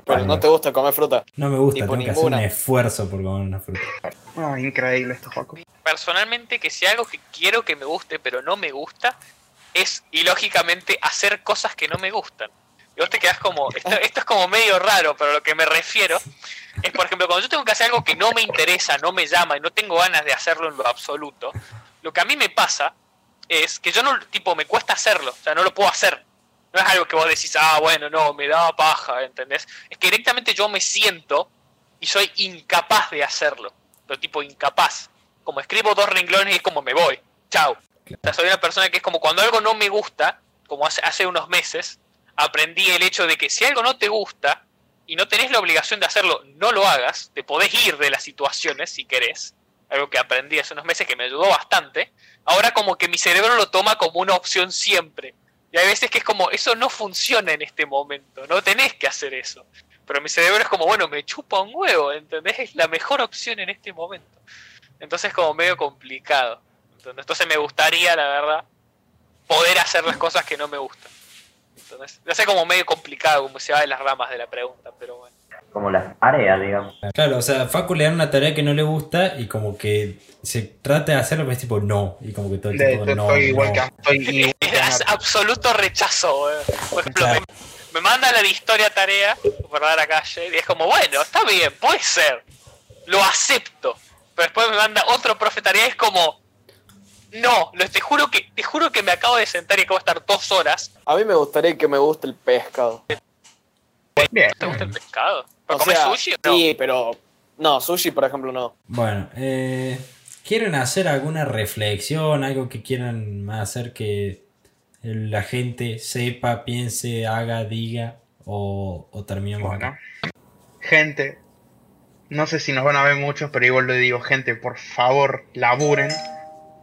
Pero no te gusta comer fruta. No me gusta, tengo que hacer un esfuerzo por comer una fruta. Ah, increíble esto, Joaco. Personalmente, que si algo que quiero que me guste, pero no me gusta, es ilógicamente hacer cosas que no me gustan. Y vos te quedás como, esto, esto es como medio raro, pero lo que me refiero es, por ejemplo, cuando yo tengo que hacer algo que no me interesa, no me llama y no tengo ganas de hacerlo en lo absoluto, lo que a mí me pasa es que yo no, tipo, me cuesta hacerlo, o sea, no lo puedo hacer. No es algo que vos decís, ah, bueno, no, me da paja, ¿entendés? Es que directamente yo me siento y soy incapaz de hacerlo. Pero tipo, incapaz. Como escribo dos renglones y es como me voy. Chao. O sea, soy una persona que es como cuando algo no me gusta, como hace, hace unos meses, aprendí el hecho de que si algo no te gusta y no tenés la obligación de hacerlo, no lo hagas, te podés ir de las situaciones si querés. Algo que aprendí hace unos meses que me ayudó bastante. Ahora como que mi cerebro lo toma como una opción siempre. Y hay veces que es como, eso no funciona en este momento, no tenés que hacer eso. Pero mi cerebro es como, bueno, me chupa un huevo, ¿entendés? Es la mejor opción en este momento. Entonces es como medio complicado. Entonces me gustaría, la verdad, poder hacer las cosas que no me gustan. Entonces, no sé como medio complicado, como se va de las ramas de la pregunta, pero bueno. Como las tareas, digamos. Claro, o sea, Facu le dan una tarea que no le gusta y como que se trata de hacerlo, pero es tipo no. Y como que todo el tiempo de- no. estoy igual no. que estoy igual que Es Nato. absoluto rechazo. eh. Por ejemplo, Claro. me, me manda la de historia tarea, verdad la calle, y es como, bueno, está bien, puede ser. Lo acepto. Pero después me manda otro profe tarea y es como, no, lo, te juro que te juro que me acabo de sentar y acabo de estar dos horas. A mí me gustaría que me guste el pescado. Bien. ¿Te gusta el pescado? ¿Pero O comes sea, sushi o no? Sí, pero. No, sushi, por ejemplo, no. Bueno, eh, ¿quieren hacer alguna reflexión, algo que quieran hacer que la gente sepa, piense, haga, diga o, o terminamos Bueno. acá? Gente, no sé si nos van a ver muchos, pero igual le digo, gente, por favor, laburen.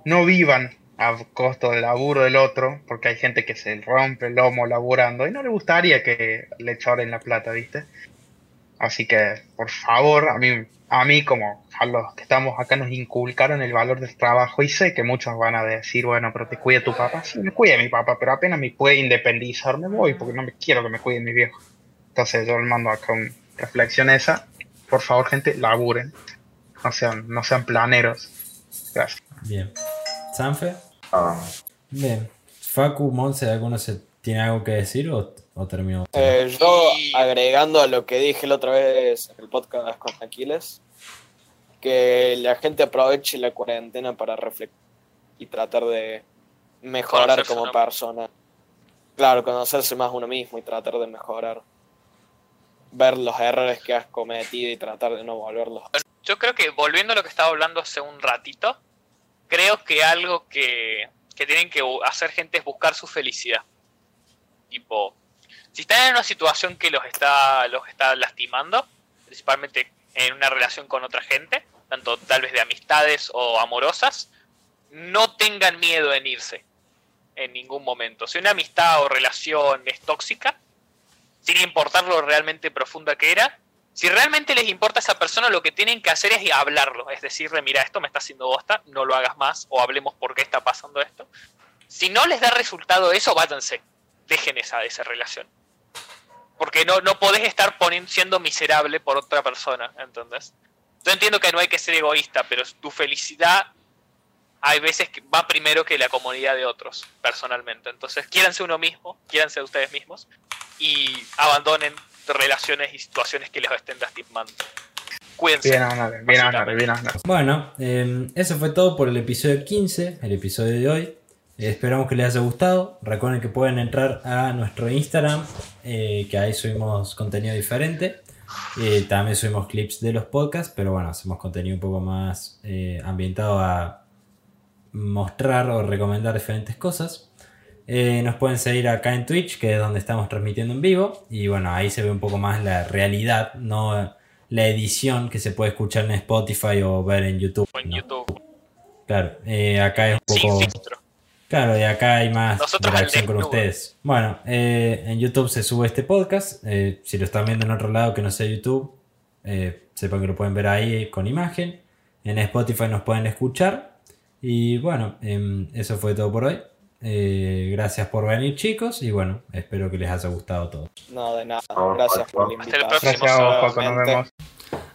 No vivan a costo del laburo del otro, porque hay gente que se rompe el lomo laburando y no le gustaría que le choren la plata, ¿viste? Así que, por favor, a mí, a mí como a los que estamos acá nos inculcaron el valor del trabajo y sé que muchos van a decir, bueno, pero te cuida tu papá. Sí, me cuida mi papá, pero apenas me puede independizar, me voy porque no me quiero que me cuiden mis viejos. Entonces yo le mando acá una reflexión esa. Por favor, gente, laburen. No sean, no sean planeros. Gracias. Bien. ¿Sanfe? Ah, Bien. Facu, Monse, ¿alguno se tiene algo que decir o, o terminó? Eh, yo, agregando a lo que dije la otra vez en el podcast con Aquiles, que la gente aproveche la cuarentena para reflexionar y tratar de mejorar Conocerse como persona. Claro, conocerse más uno mismo y tratar de mejorar. Ver los errores que has cometido y tratar de no volverlos. Yo creo que volviendo a lo que estaba hablando hace un ratito, creo que algo que, que tienen que hacer gente es buscar su felicidad. Tipo, si están en una situación que los está, los está lastimando, principalmente en una relación con otra gente, tanto tal vez de amistades o amorosas, no tengan miedo en irse en ningún momento. Si una amistad o relación es tóxica, sin importar lo realmente profunda que era, si realmente les importa a esa persona, lo que tienen que hacer es hablarlo. Es decirle, mira, esto me está haciendo bosta, no lo hagas más, o hablemos por qué está pasando esto. Si no les da resultado eso, váyanse. Dejen esa, esa relación. Porque no, no podés estar siendo miserable por otra persona, ¿entendés? Yo entiendo que no hay que ser egoísta, pero tu felicidad hay veces que va primero que la comunidad de otros, personalmente. Entonces, quiéranse uno mismo, quiéranse ustedes mismos y abandonen relaciones y situaciones que les estén lastimando. Cuídense. Bien, Anar, bien, Anar, bien. Bueno, eh, eso fue todo por el episodio 15, el episodio de hoy. Eh, esperamos que les haya gustado. Recuerden que pueden entrar a nuestro Instagram, eh, que ahí subimos contenido diferente. Eh, también subimos clips de los podcasts, pero bueno, hacemos contenido un poco más eh, ambientado a mostrar o recomendar diferentes cosas. Eh, nos pueden seguir acá en Twitch, que es donde estamos transmitiendo en vivo. Y bueno, ahí se ve un poco más la realidad, no la edición que se puede escuchar en Spotify o ver en YouTube. O en ¿no? YouTube. Claro, eh, acá es un poco. Claro, y acá hay más Nosotros interacción con ustedes. Bueno, eh, en YouTube se sube este podcast. si lo están viendo en otro lado que no sea YouTube, sepan que lo pueden ver ahí con imagen. En Spotify nos pueden escuchar. Y bueno, em, eso fue todo por hoy. Eh, gracias por venir, chicos. Y bueno, espero que les haya gustado todo. No, de nada. Gracias por la Hasta el invitación. próximo Gracias a vos, Paco, nos vemos.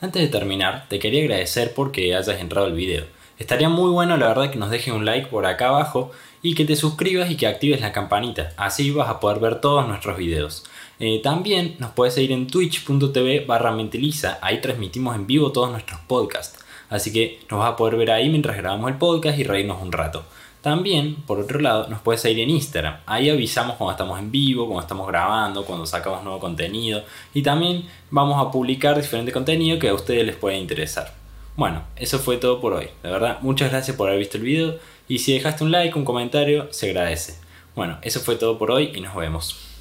Antes de terminar, te quería agradecer porque hayas entrado al video. Estaría muy bueno, la verdad, que nos dejes un like por acá abajo y que te suscribas y que actives la campanita. Así vas a poder ver todos nuestros videos. Eh, también nos puedes seguir en twitch.tv barra mentiliza. Ahí transmitimos en vivo todos nuestros podcasts. Así que nos vas a poder ver ahí mientras grabamos el podcast y reírnos un rato. También, por otro lado, nos puedes seguir en Instagram. Ahí avisamos cuando estamos en vivo, cuando estamos grabando, cuando sacamos nuevo contenido. Y también vamos a publicar diferente contenido que a ustedes les puede interesar. Bueno, eso fue todo por hoy. De verdad, muchas gracias por haber visto el video. Y si dejaste un like, un comentario, se agradece. Bueno, eso fue todo por hoy y nos vemos.